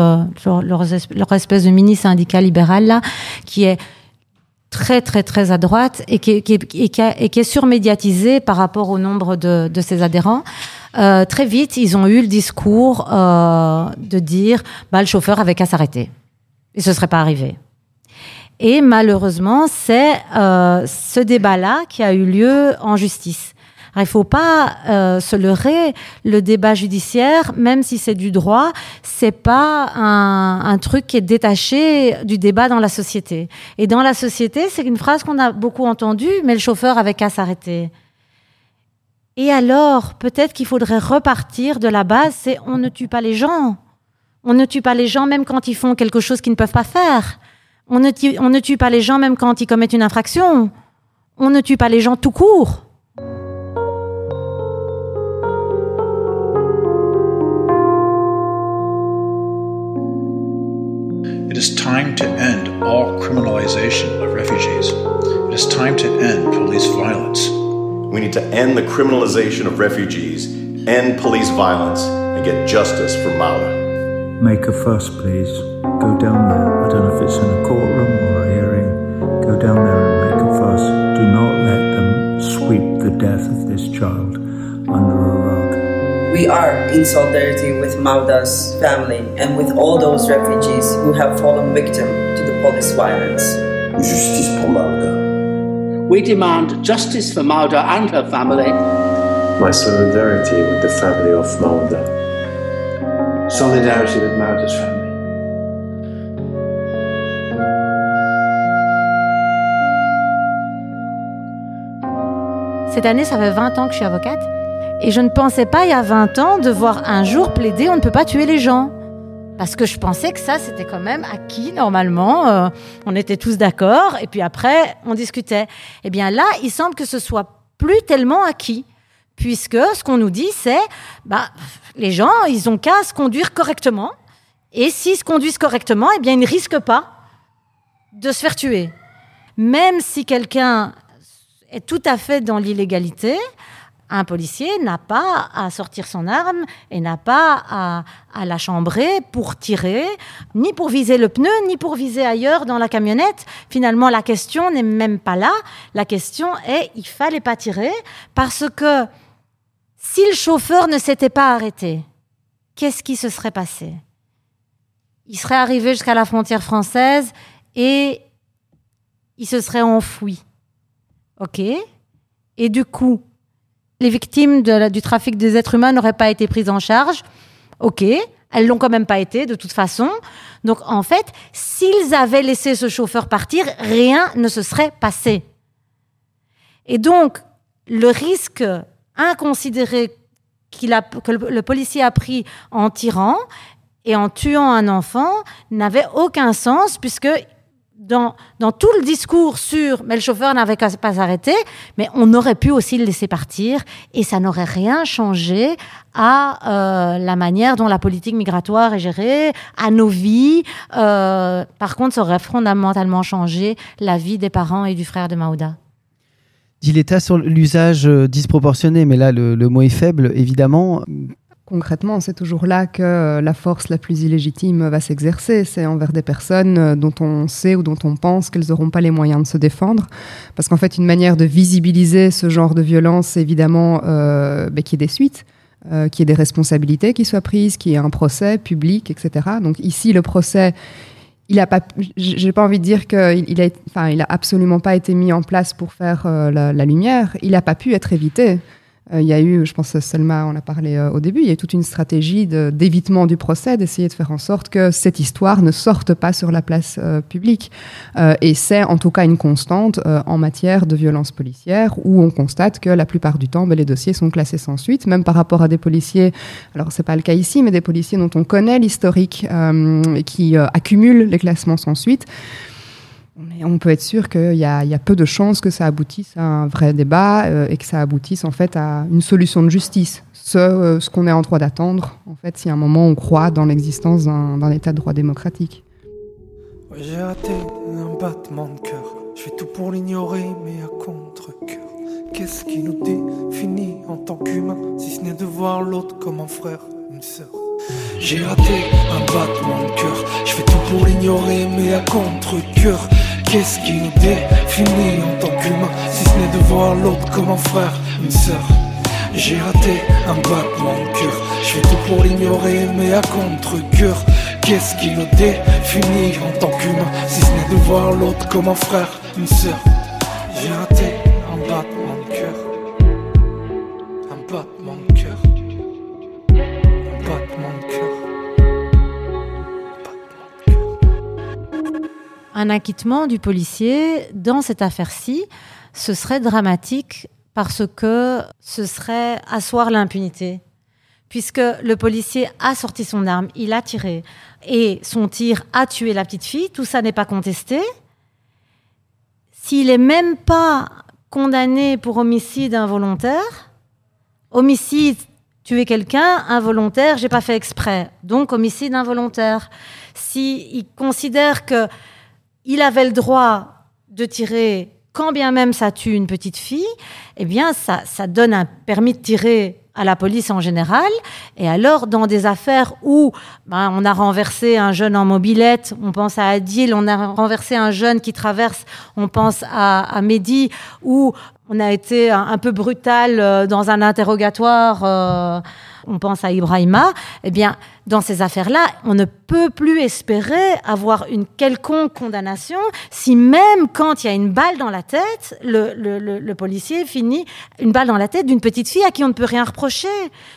leur, leur, espèce de mini syndicat libéral là, qui est très très très à droite et qui, qui, et qui est surmédiatisé par rapport au nombre de, de ses adhérents. Euh, très vite, ils ont eu le discours euh, de dire bah, le chauffeur avait qu'à s'arrêter. Et ce serait pas arrivé. Et malheureusement, c'est euh, ce débat-là qui a eu lieu en justice. Il faut pas euh, se leurrer. Le débat judiciaire, même si c'est du droit, c'est pas un, un, truc qui est détaché du débat dans la société. Et dans la société, c'est une phrase qu'on a beaucoup entendue, mais le chauffeur avait qu'à s'arrêter. Et alors, peut-être qu'il faudrait repartir de la base, c'est on ne tue pas les gens. On ne tue pas les gens même quand ils font quelque chose qu'ils ne peuvent pas faire. On ne, tue, on ne tue pas les gens même quand ils commettent une infraction. On ne tue pas les gens tout court. It is time to end all criminalization of refugees. It is time to end police violence. We need to end the criminalization of refugees, end police violence, and get justice for Maura. Make a fuss, please. Go down there. I don't know if it's in a courtroom or a hearing. Go down there and make a fuss. Do not let them sweep the death of this child under a rug. We are in solidarity with Mauda's family and with all those refugees who have fallen victim to the police violence. Justice pour Mauda. We demand justice for Mauda and her family. My solidarity with the family of Mauda. Solidarity with Mauda's family. Cette année, ça fait 20 ans que je suis avocate. Et je ne pensais pas, il y a 20 ans, devoir un jour plaider on ne peut pas tuer les gens. Parce que je pensais que ça, c'était quand même acquis normalement. Euh, on était tous d'accord. Et puis après, on discutait. Eh bien là, il semble que ce soit plus tellement acquis. Puisque ce qu'on nous dit, c'est, bah, les gens, ils ont qu'à se conduire correctement. Et s'ils se conduisent correctement, eh bien, ils ne risquent pas de se faire tuer. Même si quelqu'un est tout à fait dans l'illégalité, un policier n'a pas à sortir son arme et n'a pas à, la chambrer pour tirer, ni pour viser le pneu, ni pour viser ailleurs dans la camionnette. Finalement, la question n'est même pas là. La question est, il fallait pas tirer parce que si le chauffeur ne s'était pas arrêté, qu'est-ce qui se serait passé? Il serait arrivé jusqu'à la frontière française et il se serait enfoui. OK? Et du coup, les victimes du trafic des êtres humains n'auraient pas été prises en charge. Ok, elles l'ont quand même pas été de toute façon. Donc en fait, s'ils avaient laissé ce chauffeur partir, rien ne se serait passé. Et donc le risque inconsidéré que le policier a pris en tirant et en tuant un enfant n'avait aucun sens puisque dans, tout le discours sur mais le chauffeur n'avait pas s'arrêter, mais on aurait pu aussi le laisser partir et ça n'aurait rien changé à euh, la manière dont la politique migratoire est gérée, à nos vies. Euh, par contre, ça aurait fondamentalement changé la vie des parents et du frère de Maouda. Dit l'État sur l'usage euh, disproportionné, mais là le, mot est faible, évidemment. Concrètement, c'est toujours là que euh, la force la plus illégitime va s'exercer. C'est envers des personnes euh, dont on sait ou dont on pense qu'elles n'auront pas les moyens de se défendre. Parce qu'en fait, une manière de visibiliser ce genre de violence, c'est évidemment euh, ben, qu'il y ait des suites. Euh, qu'il y ait des responsabilités qui soient prises, qu'il y ait un procès public, etc. Donc ici, le procès, il a pas, j'ai pas envie de dire qu'il il a absolument pas été mis en place pour faire euh, la, la, lumière. Il n'a pas pu être évité. Euh, il y a eu, je pense Selma en a parlé euh, au début, il y a eu toute une stratégie d'évitement du procès, d'essayer de faire en sorte que cette histoire ne sorte pas sur la place euh, publique. et c'est en tout cas une constante en matière de violence policière où on constate que la plupart du temps, ben, les dossiers sont classés sans suite, même par rapport à des policiers, alors c'est pas le cas ici, mais des policiers dont on connaît l'historique qui accumulent les classements sans suite. Mais on peut être sûr qu'il y, a peu de chances que ça aboutisse à un vrai débat euh, et que ça aboutisse en fait à une solution de justice. Ce, euh, ce qu'on est en droit d'attendre, en fait, si à un moment on croit dans l'existence d'un état de droit démocratique. J'ai raté un battement de cœur. Je fais tout pour l'ignorer, mais à contre-cœur. Qu'est-ce qui nous définit en tant qu'humains, si ce n'est de voir l'autre comme un frère, une sœur? J'ai raté un battement de cœur. Je fais tout pour l'ignorer, mais à contre-cœur. Qu'est-ce qui nous définit en tant qu'humain, si ce n'est de voir l'autre comme un frère, une sœur? J'ai raté un battement de cœur. Je fais tout pour l'ignorer, mais à contre-cœur. Qu'est-ce qui nous définit en tant qu'humain, si ce n'est de voir l'autre comme un frère, une sœur? J'ai raté un battement de cœur. Un acquittement du policier dans cette affaire-ci, ce serait dramatique parce que ce serait asseoir l'impunité. Puisque le policier a sorti son arme, il a tiré, et son tir a tué la petite fille, tout ça n'est pas contesté. S'il n'est même pas condamné pour homicide involontaire, homicide, tuer quelqu'un, involontaire, j'ai pas fait exprès, donc homicide involontaire. S'il considère que il avait le droit de tirer quand bien même ça tue une petite fille, eh bien, ça, ça donne un permis de tirer à la police en général. Et alors, dans des affaires où ben, on a renversé un jeune en mobilette, on pense à Adil, on a renversé un jeune qui traverse, on pense à, à Mehdi, où on a été un, peu brutal euh, dans un interrogatoire, euh, on pense à Ibrahima, eh bien, dans ces affaires-là, on ne peut plus espérer avoir une quelconque condamnation si même quand il y a une balle dans la tête, le, policier finit une balle dans la tête d'une petite fille à qui on ne peut rien reprocher.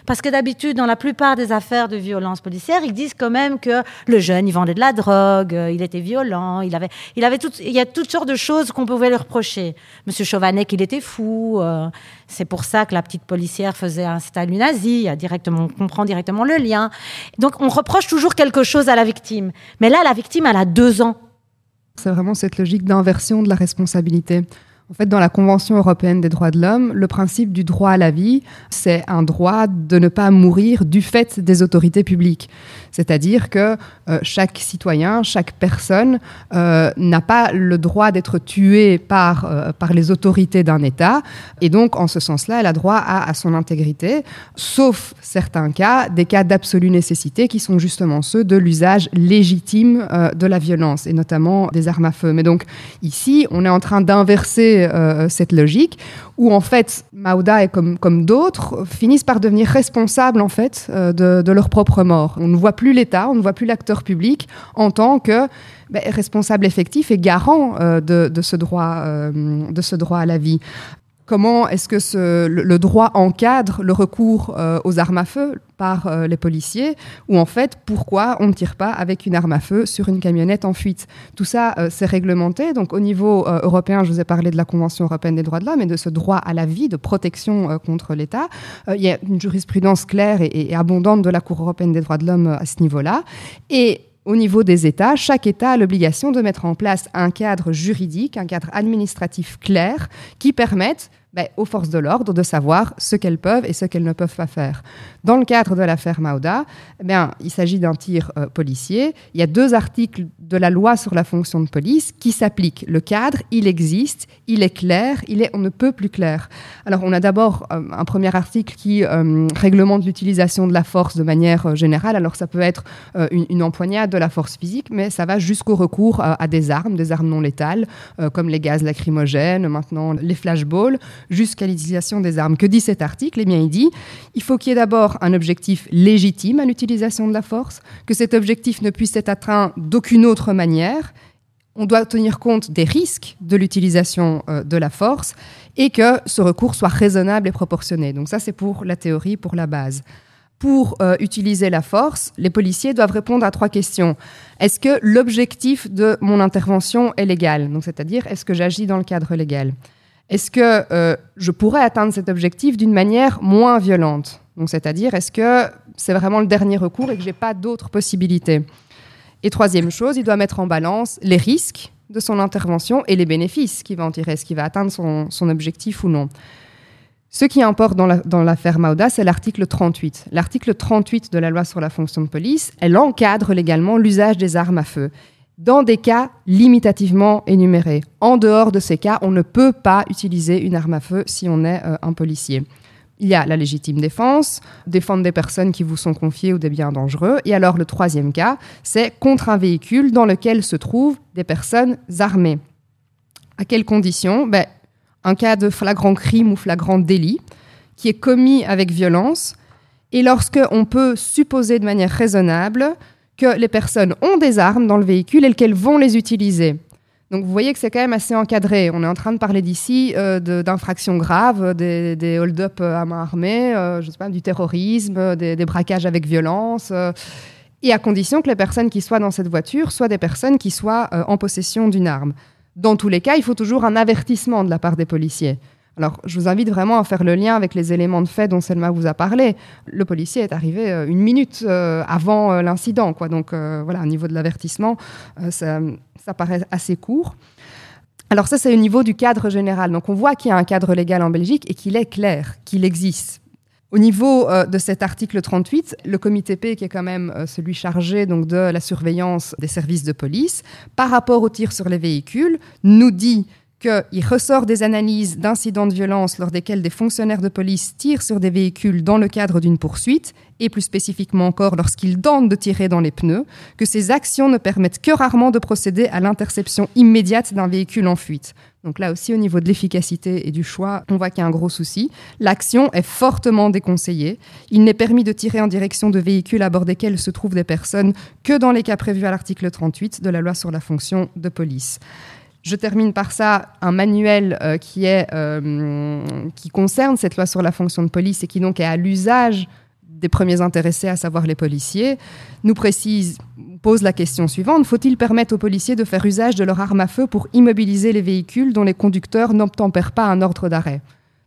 Parce que d'habitude, dans la plupart des affaires de violence policière, ils disent quand même que le jeune, il vendait de la drogue, euh, il était violent, il avait, il il y a toutes sortes de choses qu'on pouvait lui reprocher. Monsieur Chauvanet, il était fou. Euh, c'est pour ça que la petite policière faisait un statut nazi. Directement, on comprend directement le lien. Donc on reproche toujours quelque chose à la victime. Mais là, la victime, elle a deux ans. C'est vraiment cette logique d'inversion de la responsabilité. En fait, dans la Convention européenne des droits de l'homme, le principe du droit à la vie, c'est un droit de ne pas mourir du fait des autorités publiques. C'est-à-dire que euh, chaque citoyen, chaque personne euh, n'a pas le droit d'être tué par, euh, par les autorités d'un État. Et donc, en ce sens-là, elle a droit à, à, son intégrité, sauf certains cas, des cas d'absolue nécessité qui sont justement ceux de l'usage légitime de la violence, et notamment des armes à feu. Mais donc, ici, on est en train d'inverser cette logique où en fait Maouda et comme, comme d'autres finissent par devenir responsables en fait de, de, leur propre mort. On ne voit plus l'État, on ne voit plus l'acteur public en tant que ben, responsable effectif et garant euh, de, ce droit, euh, de ce droit à la vie. Comment est-ce que le, droit encadre le recours euh, aux armes à feu par les policiers Ou en fait, pourquoi on ne tire pas avec une arme à feu sur une camionnette en fuite? Tout ça, c'est réglementé. Donc au niveau européen, je vous ai parlé de la Convention européenne des droits de l'homme et de ce droit à la vie, de protection contre l'État. Il y a une jurisprudence claire et, et, abondante de la Cour européenne des droits de l'homme à ce niveau-là. Et au niveau des États, chaque État a l'obligation de mettre en place un cadre juridique, un cadre administratif clair qui permette ben, aux forces de l'ordre de savoir ce qu'elles peuvent et ce qu'elles ne peuvent pas faire. Dans le cadre de l'affaire Mauda, eh bien, il s'agit d'un tir euh, policier. Il y a deux articles de la loi sur la fonction de police qui s'appliquent. Le cadre, il existe, il est clair, il est on ne peut plus clair. Alors, on a d'abord euh, un premier article qui euh, réglemente l'utilisation de la force de manière générale. Alors, ça peut être une, empoignade de la force physique, mais ça va jusqu'au recours à des armes, des armes non létales, comme les gaz lacrymogènes, maintenant les flashballs jusqu'à l'utilisation des armes. Que dit cet article? Eh bien, il dit il faut qu'il y ait d'abord un objectif légitime à l'utilisation de la force, que cet objectif ne puisse être atteint d'aucune autre manière, on doit tenir compte des risques de l'utilisation euh, de la force et que ce recours soit raisonnable et proportionné. Donc ça, c'est pour la théorie, pour la base. Pour euh, utiliser la force, les policiers doivent répondre à trois questions. Est-ce que l'objectif de mon intervention est légal? C'est-à-dire, est-ce que j'agis dans le cadre légal? Est-ce que euh, je pourrais atteindre cet objectif d'une manière moins violente? C'est-à-dire, est-ce que c'est vraiment le dernier recours et que j'ai pas d'autres possibilités? Et troisième chose, il doit mettre en balance les risques de son intervention et les bénéfices qu'il va en tirer, est-ce qu'il va atteindre son, objectif ou non? Ce qui importe dans l'affaire la, Mauda, c'est l'article 38. L'article 38 de la loi sur la fonction de police, elle encadre légalement l'usage des armes à feu dans des cas limitativement énumérés. En dehors de ces cas, on ne peut pas utiliser une arme à feu si on est euh, un policier. Il y a la légitime défense, défendre des personnes qui vous sont confiées ou des biens dangereux. Et alors le troisième cas, c'est contre un véhicule dans lequel se trouvent des personnes armées. À quelles conditions? Ben, un cas de flagrant crime ou flagrant délit qui est commis avec violence et lorsque on peut supposer de manière raisonnable que les personnes ont des armes dans le véhicule et qu'elles vont les utiliser. Donc vous voyez que c'est quand même assez encadré. On est en train de parler d'ici euh, d'infractions graves, des, hold-up à main armée, euh, sais pas, du terrorisme, des, braquages avec violence, euh, et à condition que les personnes qui soient dans cette voiture soient des personnes qui soient en possession d'une arme. Dans tous les cas, il faut toujours un avertissement de la part des policiers. Alors, je vous invite vraiment à faire le lien avec les éléments de fait dont Selma vous a parlé. Le policier est arrivé euh, une minute euh, avant euh, l'incident, quoi. Donc, voilà, au niveau de l'avertissement, ça, paraît assez court. Alors, ça, c'est au niveau du cadre général. Donc, on voit qu'il y a un cadre légal en Belgique et qu'il est clair, qu'il existe. Au niveau de cet article 38, le comité P, qui est quand même celui chargé de la surveillance des services de police, par rapport au tir sur les véhicules, nous dit qu'il ressort des analyses d'incidents de violence lors desquels des fonctionnaires de police tirent sur des véhicules dans le cadre d'une poursuite, et plus spécifiquement encore lorsqu'ils tentent de tirer dans les pneus, que ces actions ne permettent que rarement de procéder à l'interception immédiate d'un véhicule en fuite. Donc là aussi, au niveau de l'efficacité et du choix, on voit qu'il y a un gros souci. L'action est fortement déconseillée. Il n'est permis de tirer en direction de véhicules à bord desquels se trouvent des personnes que dans les cas prévus à l'article 38 de la loi sur la fonction de police. Je termine par ça un manuel euh, qui, euh, qui concerne cette loi sur la fonction de police et qui donc est à l'usage des premiers intéressés, à savoir les policiers, nous précise, pose la question suivante faut-il permettre aux policiers de faire usage de leur arme à feu pour immobiliser les véhicules dont les conducteurs n'obtempèrent pas un ordre d'arrêt?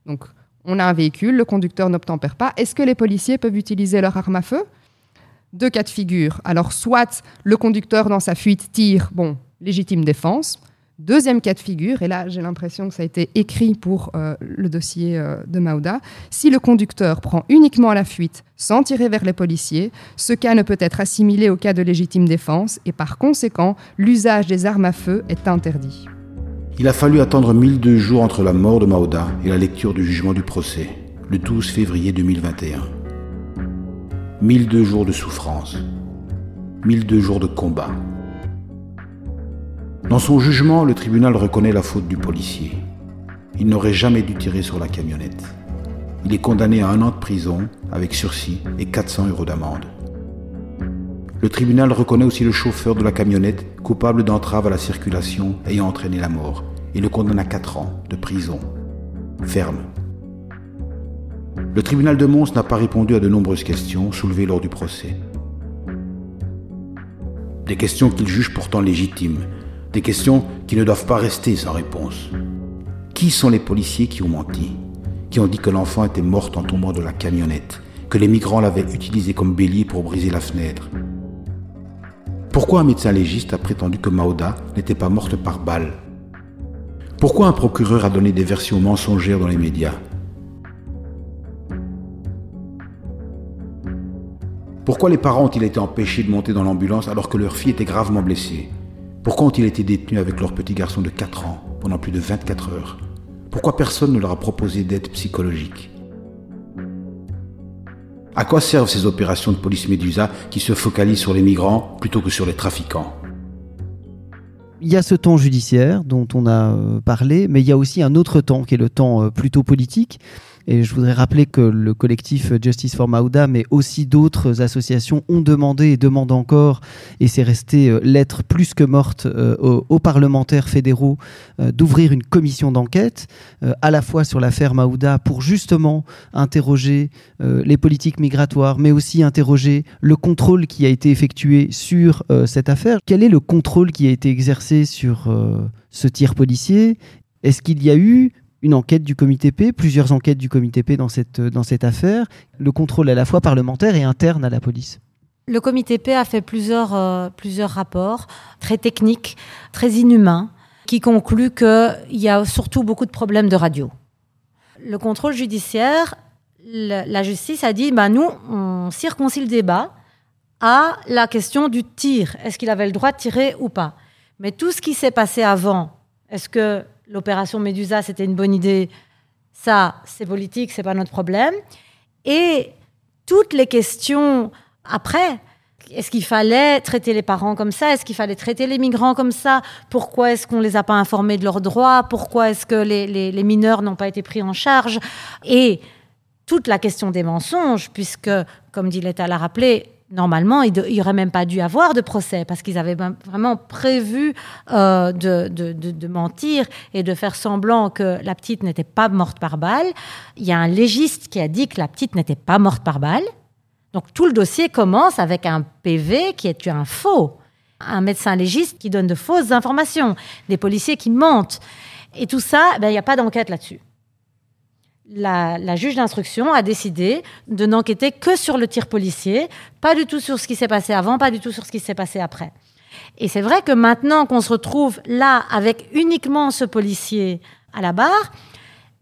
Donc, on a un véhicule, le conducteur n'obtempère pas. Est-ce que les policiers peuvent utiliser leur arme à feu? Deux cas de figure. Alors, soit le conducteur dans sa fuite tire, bon, légitime défense, Deuxième cas de figure, et là j'ai l'impression que ça a été écrit pour euh, le dossier euh, de Mauda, si le conducteur prend uniquement la fuite sans tirer vers les policiers, ce cas ne peut être assimilé au cas de légitime défense et par conséquent l'usage des armes à feu est interdit. Il a fallu attendre 1002 jours entre la mort de Mauda et la lecture du jugement du procès, le 12 février 2021. 1002 jours de souffrance, 1002 jours de combat. Dans son jugement, le tribunal reconnaît la faute du policier. Il n'aurait jamais dû tirer sur la camionnette. Il est condamné à un an de prison avec sursis et 400 euros d'amende. Le tribunal reconnaît aussi le chauffeur de la camionnette coupable d'entrave à la circulation ayant entraîné la mort et le condamne à 4 ans de prison ferme. Le tribunal de Mons n'a pas répondu à de nombreuses questions soulevées lors du procès. Des questions qu'il juge pourtant légitimes, des questions qui ne doivent pas rester sans réponse. Qui sont les policiers qui ont menti Qui ont dit que l'enfant était morte en tombant de la camionnette Que les migrants l'avaient utilisé comme bélier pour briser la fenêtre? Pourquoi un médecin légiste a prétendu que Mauda n'était pas morte par balle? Pourquoi un procureur a donné des versions mensongères dans les médias? Pourquoi les parents ont-ils été empêchés de monter dans l'ambulance alors que leur fille était gravement blessée? Pourquoi ont-ils été détenus avec leur petit garçon de 4 ans pendant plus de 24 heures? Pourquoi personne ne leur a proposé d'aide psychologique? À quoi servent ces opérations de police Médusa qui se focalisent sur les migrants plutôt que sur les trafiquants? Il y a ce temps judiciaire dont on a euh, parlé, mais il y a aussi un autre temps qui est le temps euh, plutôt politique Et je voudrais rappeler que le collectif Justice for Maouda, mais aussi d'autres associations, ont demandé et demandent encore, et c'est resté euh, lettre plus que morte euh, aux, aux, parlementaires fédéraux, euh, d'ouvrir une commission d'enquête, à la fois sur l'affaire Maouda, pour justement interroger les politiques migratoires, mais aussi interroger le contrôle qui a été effectué sur cette affaire. Quel est le contrôle qui a été exercé sur ce tir policier? Est-ce qu'il y a eu une enquête du comité P, plusieurs enquêtes du comité P dans cette, dans cette affaire, le contrôle à la fois parlementaire et interne à la police Le comité P a fait plusieurs, euh, plusieurs rapports très techniques, très inhumains, qui concluent qu'il y a surtout beaucoup de problèmes de radio. Le contrôle judiciaire, la justice a dit, bah, nous, on circoncie le débat à la question du tir. Est-ce qu'il avait le droit de tirer ou pas? Mais tout ce qui s'est passé avant, est-ce que l'opération Médusa, c'était une bonne idée. Ça, c'est politique, c'est pas notre problème. Et toutes les questions après, est-ce qu'il fallait traiter les parents comme ça? Est-ce qu'il fallait traiter les migrants comme ça? Pourquoi est-ce qu'on les a pas informés de leurs droits? Pourquoi est-ce que les, mineurs n'ont pas été pris en charge? Et toute la question des mensonges, puisque, comme dit l'État l'a rappelé, normalement, il n'y aurait même pas dû avoir de procès parce qu'ils avaient vraiment prévu euh, de, de, de, de, mentir et de faire semblant que la petite n'était pas morte par balle. Il y a un légiste qui a dit que la petite n'était pas morte par balle. Donc tout le dossier commence avec un PV qui est un faux, un médecin légiste qui donne de fausses informations, des policiers qui mentent. Et tout ça, ben, il n'y a pas d'enquête là-dessus la, la, juge d'instruction a décidé de n'enquêter que sur le tir policier, pas du tout sur ce qui s'est passé avant, pas du tout sur ce qui s'est passé après. Et c'est vrai que maintenant qu'on se retrouve là avec uniquement ce policier à la barre,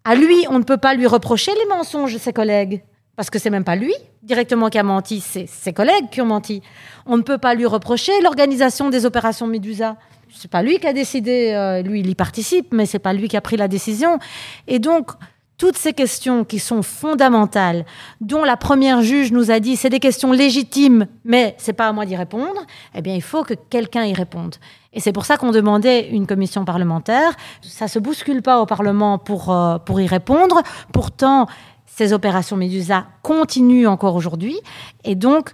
à lui, on ne peut pas lui reprocher les mensonges de ses collègues. Parce que c'est même pas lui directement qui a menti, c'est ses collègues qui ont menti. On ne peut pas lui reprocher l'organisation des opérations Médusa. C'est pas lui qui a décidé, euh, lui il y participe, mais c'est pas lui qui a pris la décision. Et donc, toutes ces questions qui sont fondamentales, dont la première juge nous a dit c'est des questions légitimes, mais c'est pas à moi d'y répondre, eh bien il faut que quelqu'un y réponde. Et c'est pour ça qu'on demandait une commission parlementaire. Ça se bouscule pas au Parlement pour, euh, pour y répondre. Pourtant, ces opérations Médusa continuent encore aujourd'hui. Et donc,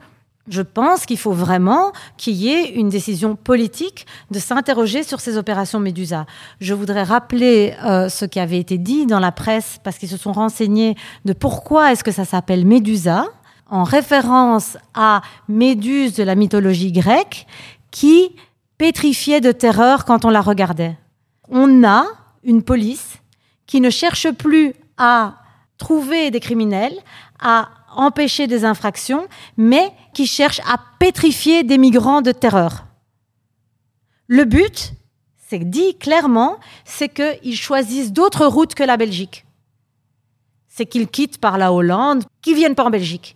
je pense qu'il faut vraiment qu'il y ait une décision politique de s'interroger sur ces opérations Médusa. Je voudrais rappeler euh, ce qui avait été dit dans la presse parce qu'ils se sont renseignés de pourquoi est-ce que ça s'appelle Médusa en référence à Méduse de la mythologie grecque qui pétrifiait de terreur quand on la regardait. On a une police qui ne cherche plus à trouver des criminels, à empêcher des infractions, mais qui cherche à pétrifier des migrants de terreur. Le but, c'est dit clairement, c'est qu'ils choisissent d'autres routes que la Belgique. C'est qu'ils quittent par la Hollande, qu'ils viennent pas en Belgique.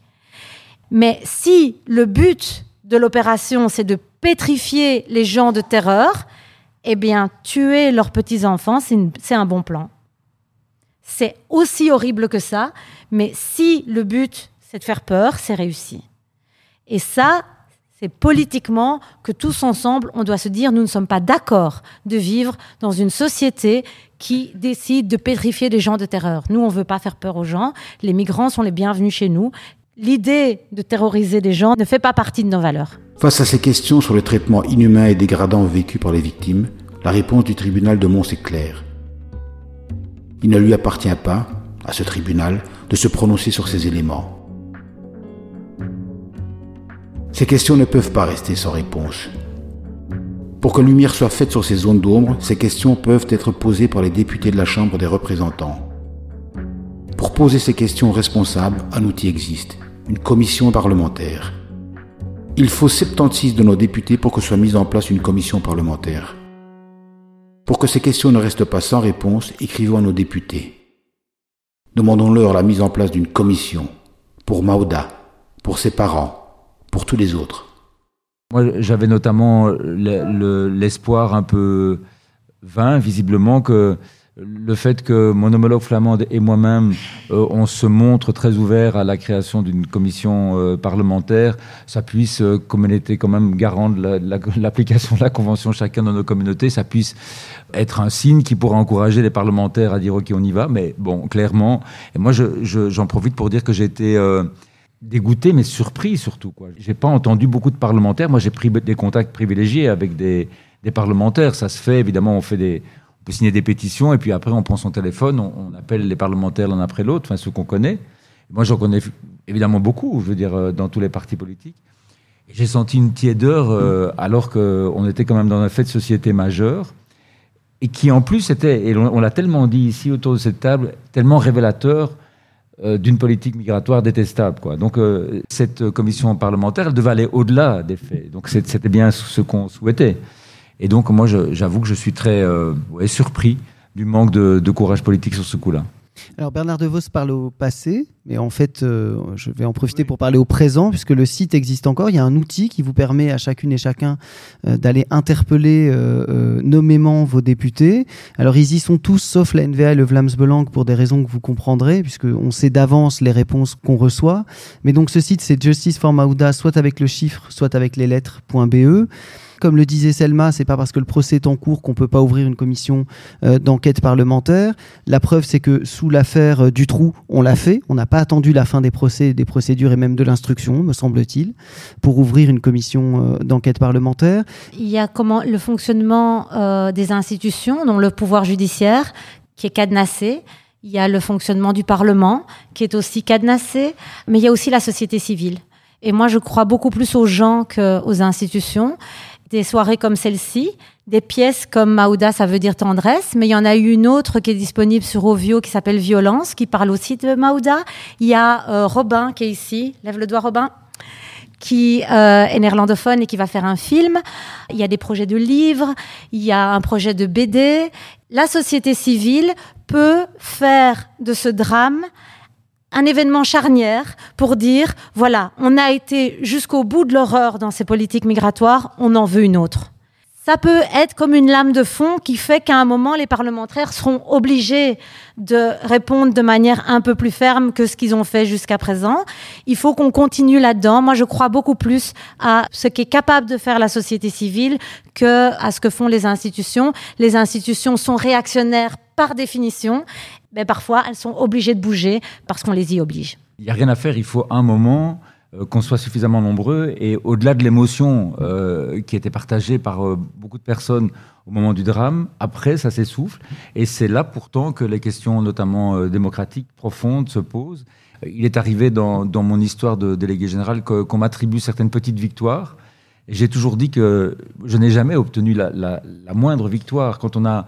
Mais si le but de l'opération, c'est de pétrifier les gens de terreur, eh bien, tuer leurs petits-enfants, c'est un bon plan. C'est aussi horrible que ça, mais si le but, c'est de faire peur, c'est réussi. Et ça, c'est politiquement que tous ensemble, on doit se dire, nous ne sommes pas d'accord de vivre dans une société qui décide de pétrifier les gens de terreur. Nous, on ne veut pas faire peur aux gens. Les migrants sont les bienvenus chez nous. L'idée de terroriser les gens ne fait pas partie de nos valeurs. Face à ces questions sur le traitement inhumain et dégradant vécu par les victimes, la réponse du tribunal de Mons est claire. Il ne lui appartient pas, à ce tribunal, de se prononcer sur ces éléments. Ces questions ne peuvent pas rester sans réponse. Pour que lumière soit faite sur ces zones d'ombre, ces questions peuvent être posées par les députés de la Chambre des représentants. Pour poser ces questions responsables, un outil existe, une commission parlementaire. Il faut 76 de nos députés pour que soit mise en place une commission parlementaire. Pour que ces questions ne restent pas sans réponse, écrivons à nos députés. Demandons-leur la mise en place d'une commission pour Mauda, pour ses parents, pour tous les autres. Moi, j'avais notamment l'espoir un peu vain, visiblement, que le fait que mon homologue flamande et moi-même, euh, on se montre très ouvert à la création d'une commission euh, parlementaire, ça puisse, euh, comme elle était quand même garant de l'application de la Convention chacun dans nos communautés, ça puisse être un signe qui pourra encourager les parlementaires à dire OK, on y va. Mais bon, clairement, et moi, j'en je, profite pour dire que j'ai été dégoûté, mais surpris surtout. Je n'ai pas entendu beaucoup de parlementaires. Moi, j'ai pris des contacts privilégiés avec des parlementaires. Ça se fait, évidemment, on fait des peut signer des pétitions et puis après on prend son téléphone, on, appelle les parlementaires l'un après l'autre, enfin ceux qu'on connaît. Moi j'en connais évidemment beaucoup, je veux dire, euh, dans tous les partis politiques. J'ai senti une tiédeur euh, alors qu'on était quand même dans un fait de société majeur et qui en plus était, et on, l'a tellement dit ici autour de cette table, tellement révélateur euh, d'une politique migratoire détestable. Quoi. Donc cette commission parlementaire, elle devait aller au-delà des faits. Donc c'était bien ce qu'on souhaitait. Et donc, moi, j'avoue que je suis très euh, surpris du manque de, courage politique sur ce coup-là. Alors Bernard De Vos parle au passé, mais en fait, euh, je vais en profiter pour parler au présent, puisque le site existe encore. Il y a un outil qui vous permet à chacune et chacun euh, d'aller interpeller nommément vos députés. Alors ils y sont tous, sauf la NVA et le Vlaams pour des raisons que vous comprendrez, puisqu'on sait d'avance les réponses qu'on reçoit. Mais donc ce site, c'est Justice for Mauda, soit avec le chiffre, soit avec les lettres.be. Comme le disait Selma, c'est pas parce que le procès est en cours qu'on peut pas ouvrir une commission euh, d'enquête parlementaire. La preuve, c'est que sous l'affaire euh, du trou, on l'a fait. On n'a pas attendu la fin des procès, des procédures et même de l'instruction, me semble-t-il, pour ouvrir une commission euh, d'enquête parlementaire. Il y a le fonctionnement des institutions, dont le pouvoir judiciaire, qui est cadenassé. Il y a le fonctionnement du Parlement, qui est aussi cadenassé, mais il y a aussi la société civile. Et moi, je crois beaucoup plus aux gens qu'aux institutions des soirées comme celle-ci, des pièces comme Maouda, ça veut dire tendresse, mais il y en a eu une autre qui est disponible sur Ovio qui s'appelle Violence, qui parle aussi de Maouda. Il y a euh, Robin qui est ici, lève le doigt Robin, qui euh, est néerlandophone et qui va faire un film. Il y a des projets de livres, il y a un projet de BD. La société civile peut faire de ce drame un événement charnière pour dire, voilà, on a été jusqu'au bout de l'horreur dans ces politiques migratoires, on en veut une autre. Ça peut être comme une lame de fond qui fait qu'à un moment, les parlementaires seront obligés de répondre de manière un peu plus ferme que ce qu'ils ont fait jusqu'à présent. Il faut qu'on continue là-dedans. Moi, je crois beaucoup plus à ce qu'est capable de faire la société civile que à ce que font les institutions. Les institutions sont réactionnaires par définition mais parfois elles sont obligées de bouger parce qu'on les y oblige. Il n'y a rien à faire, il faut un moment euh, qu'on soit suffisamment nombreux et au-delà de l'émotion euh, qui était partagée par euh, beaucoup de personnes au moment du drame, après ça s'essouffle et c'est là pourtant que les questions notamment démocratiques profondes se posent. Il est arrivé dans, mon histoire de délégué général qu'on m'attribue certaines petites victoires. J'ai toujours dit que je n'ai jamais obtenu la, moindre victoire. Quand on a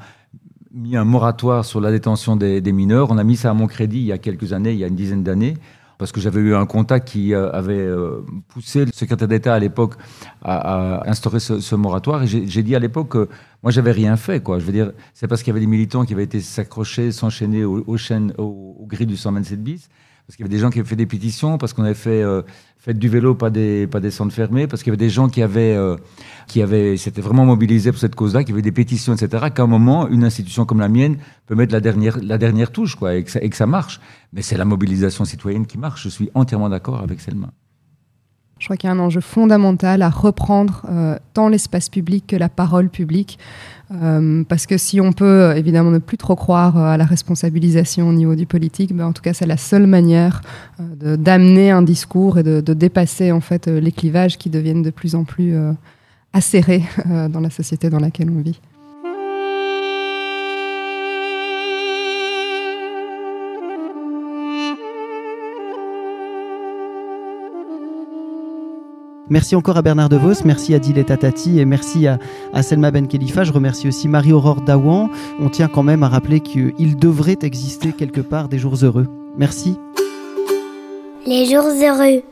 mis un moratoire sur la détention des, mineurs. On a mis ça à mon crédit il y a quelques années, il y a une dizaine d'années, parce que j'avais eu un contact qui euh, avait euh, poussé le secrétaire d'État à l'époque à, instaurer ce, moratoire. Et j'ai dit à l'époque que moi, j'avais rien fait. Quoi. Je veux dire, c'est parce qu'il y avait des militants qui avaient été s'accrocher, s'enchaîner aux, chaînes, aux, grilles du 127 bis parce qu'il y avait des gens qui avaient fait des pétitions, parce qu'on avait fait, euh, du vélo, pas des, pas des centres fermés, parce qu'il y avait des gens qui avaient, euh, qui avaient, s'étaient vraiment mobilisés pour cette cause-là, qui avaient des pétitions, etc. Qu'à un moment, une institution comme la mienne peut mettre la dernière, la dernière touche, quoi, et que ça, et que ça marche. Mais c'est la mobilisation citoyenne qui marche. Je suis entièrement d'accord avec Selma. Je crois qu'il y a un enjeu fondamental à reprendre euh, tant l'espace public que la parole publique. Euh, parce que si on peut évidemment ne plus trop croire euh, à la responsabilisation au niveau du politique, ben en tout cas c'est la seule manière d'amener un discours et de, de, dépasser en fait les clivages qui deviennent de plus en plus acérés dans la société dans laquelle on vit. Merci encore à Bernard De Vos, merci à Diletta Tati et merci à, Selma Ben Khalifa. Je remercie aussi Marie-Aurore Dawan. On tient quand même à rappeler qu'il devrait exister quelque part des jours heureux. Merci. Les jours heureux.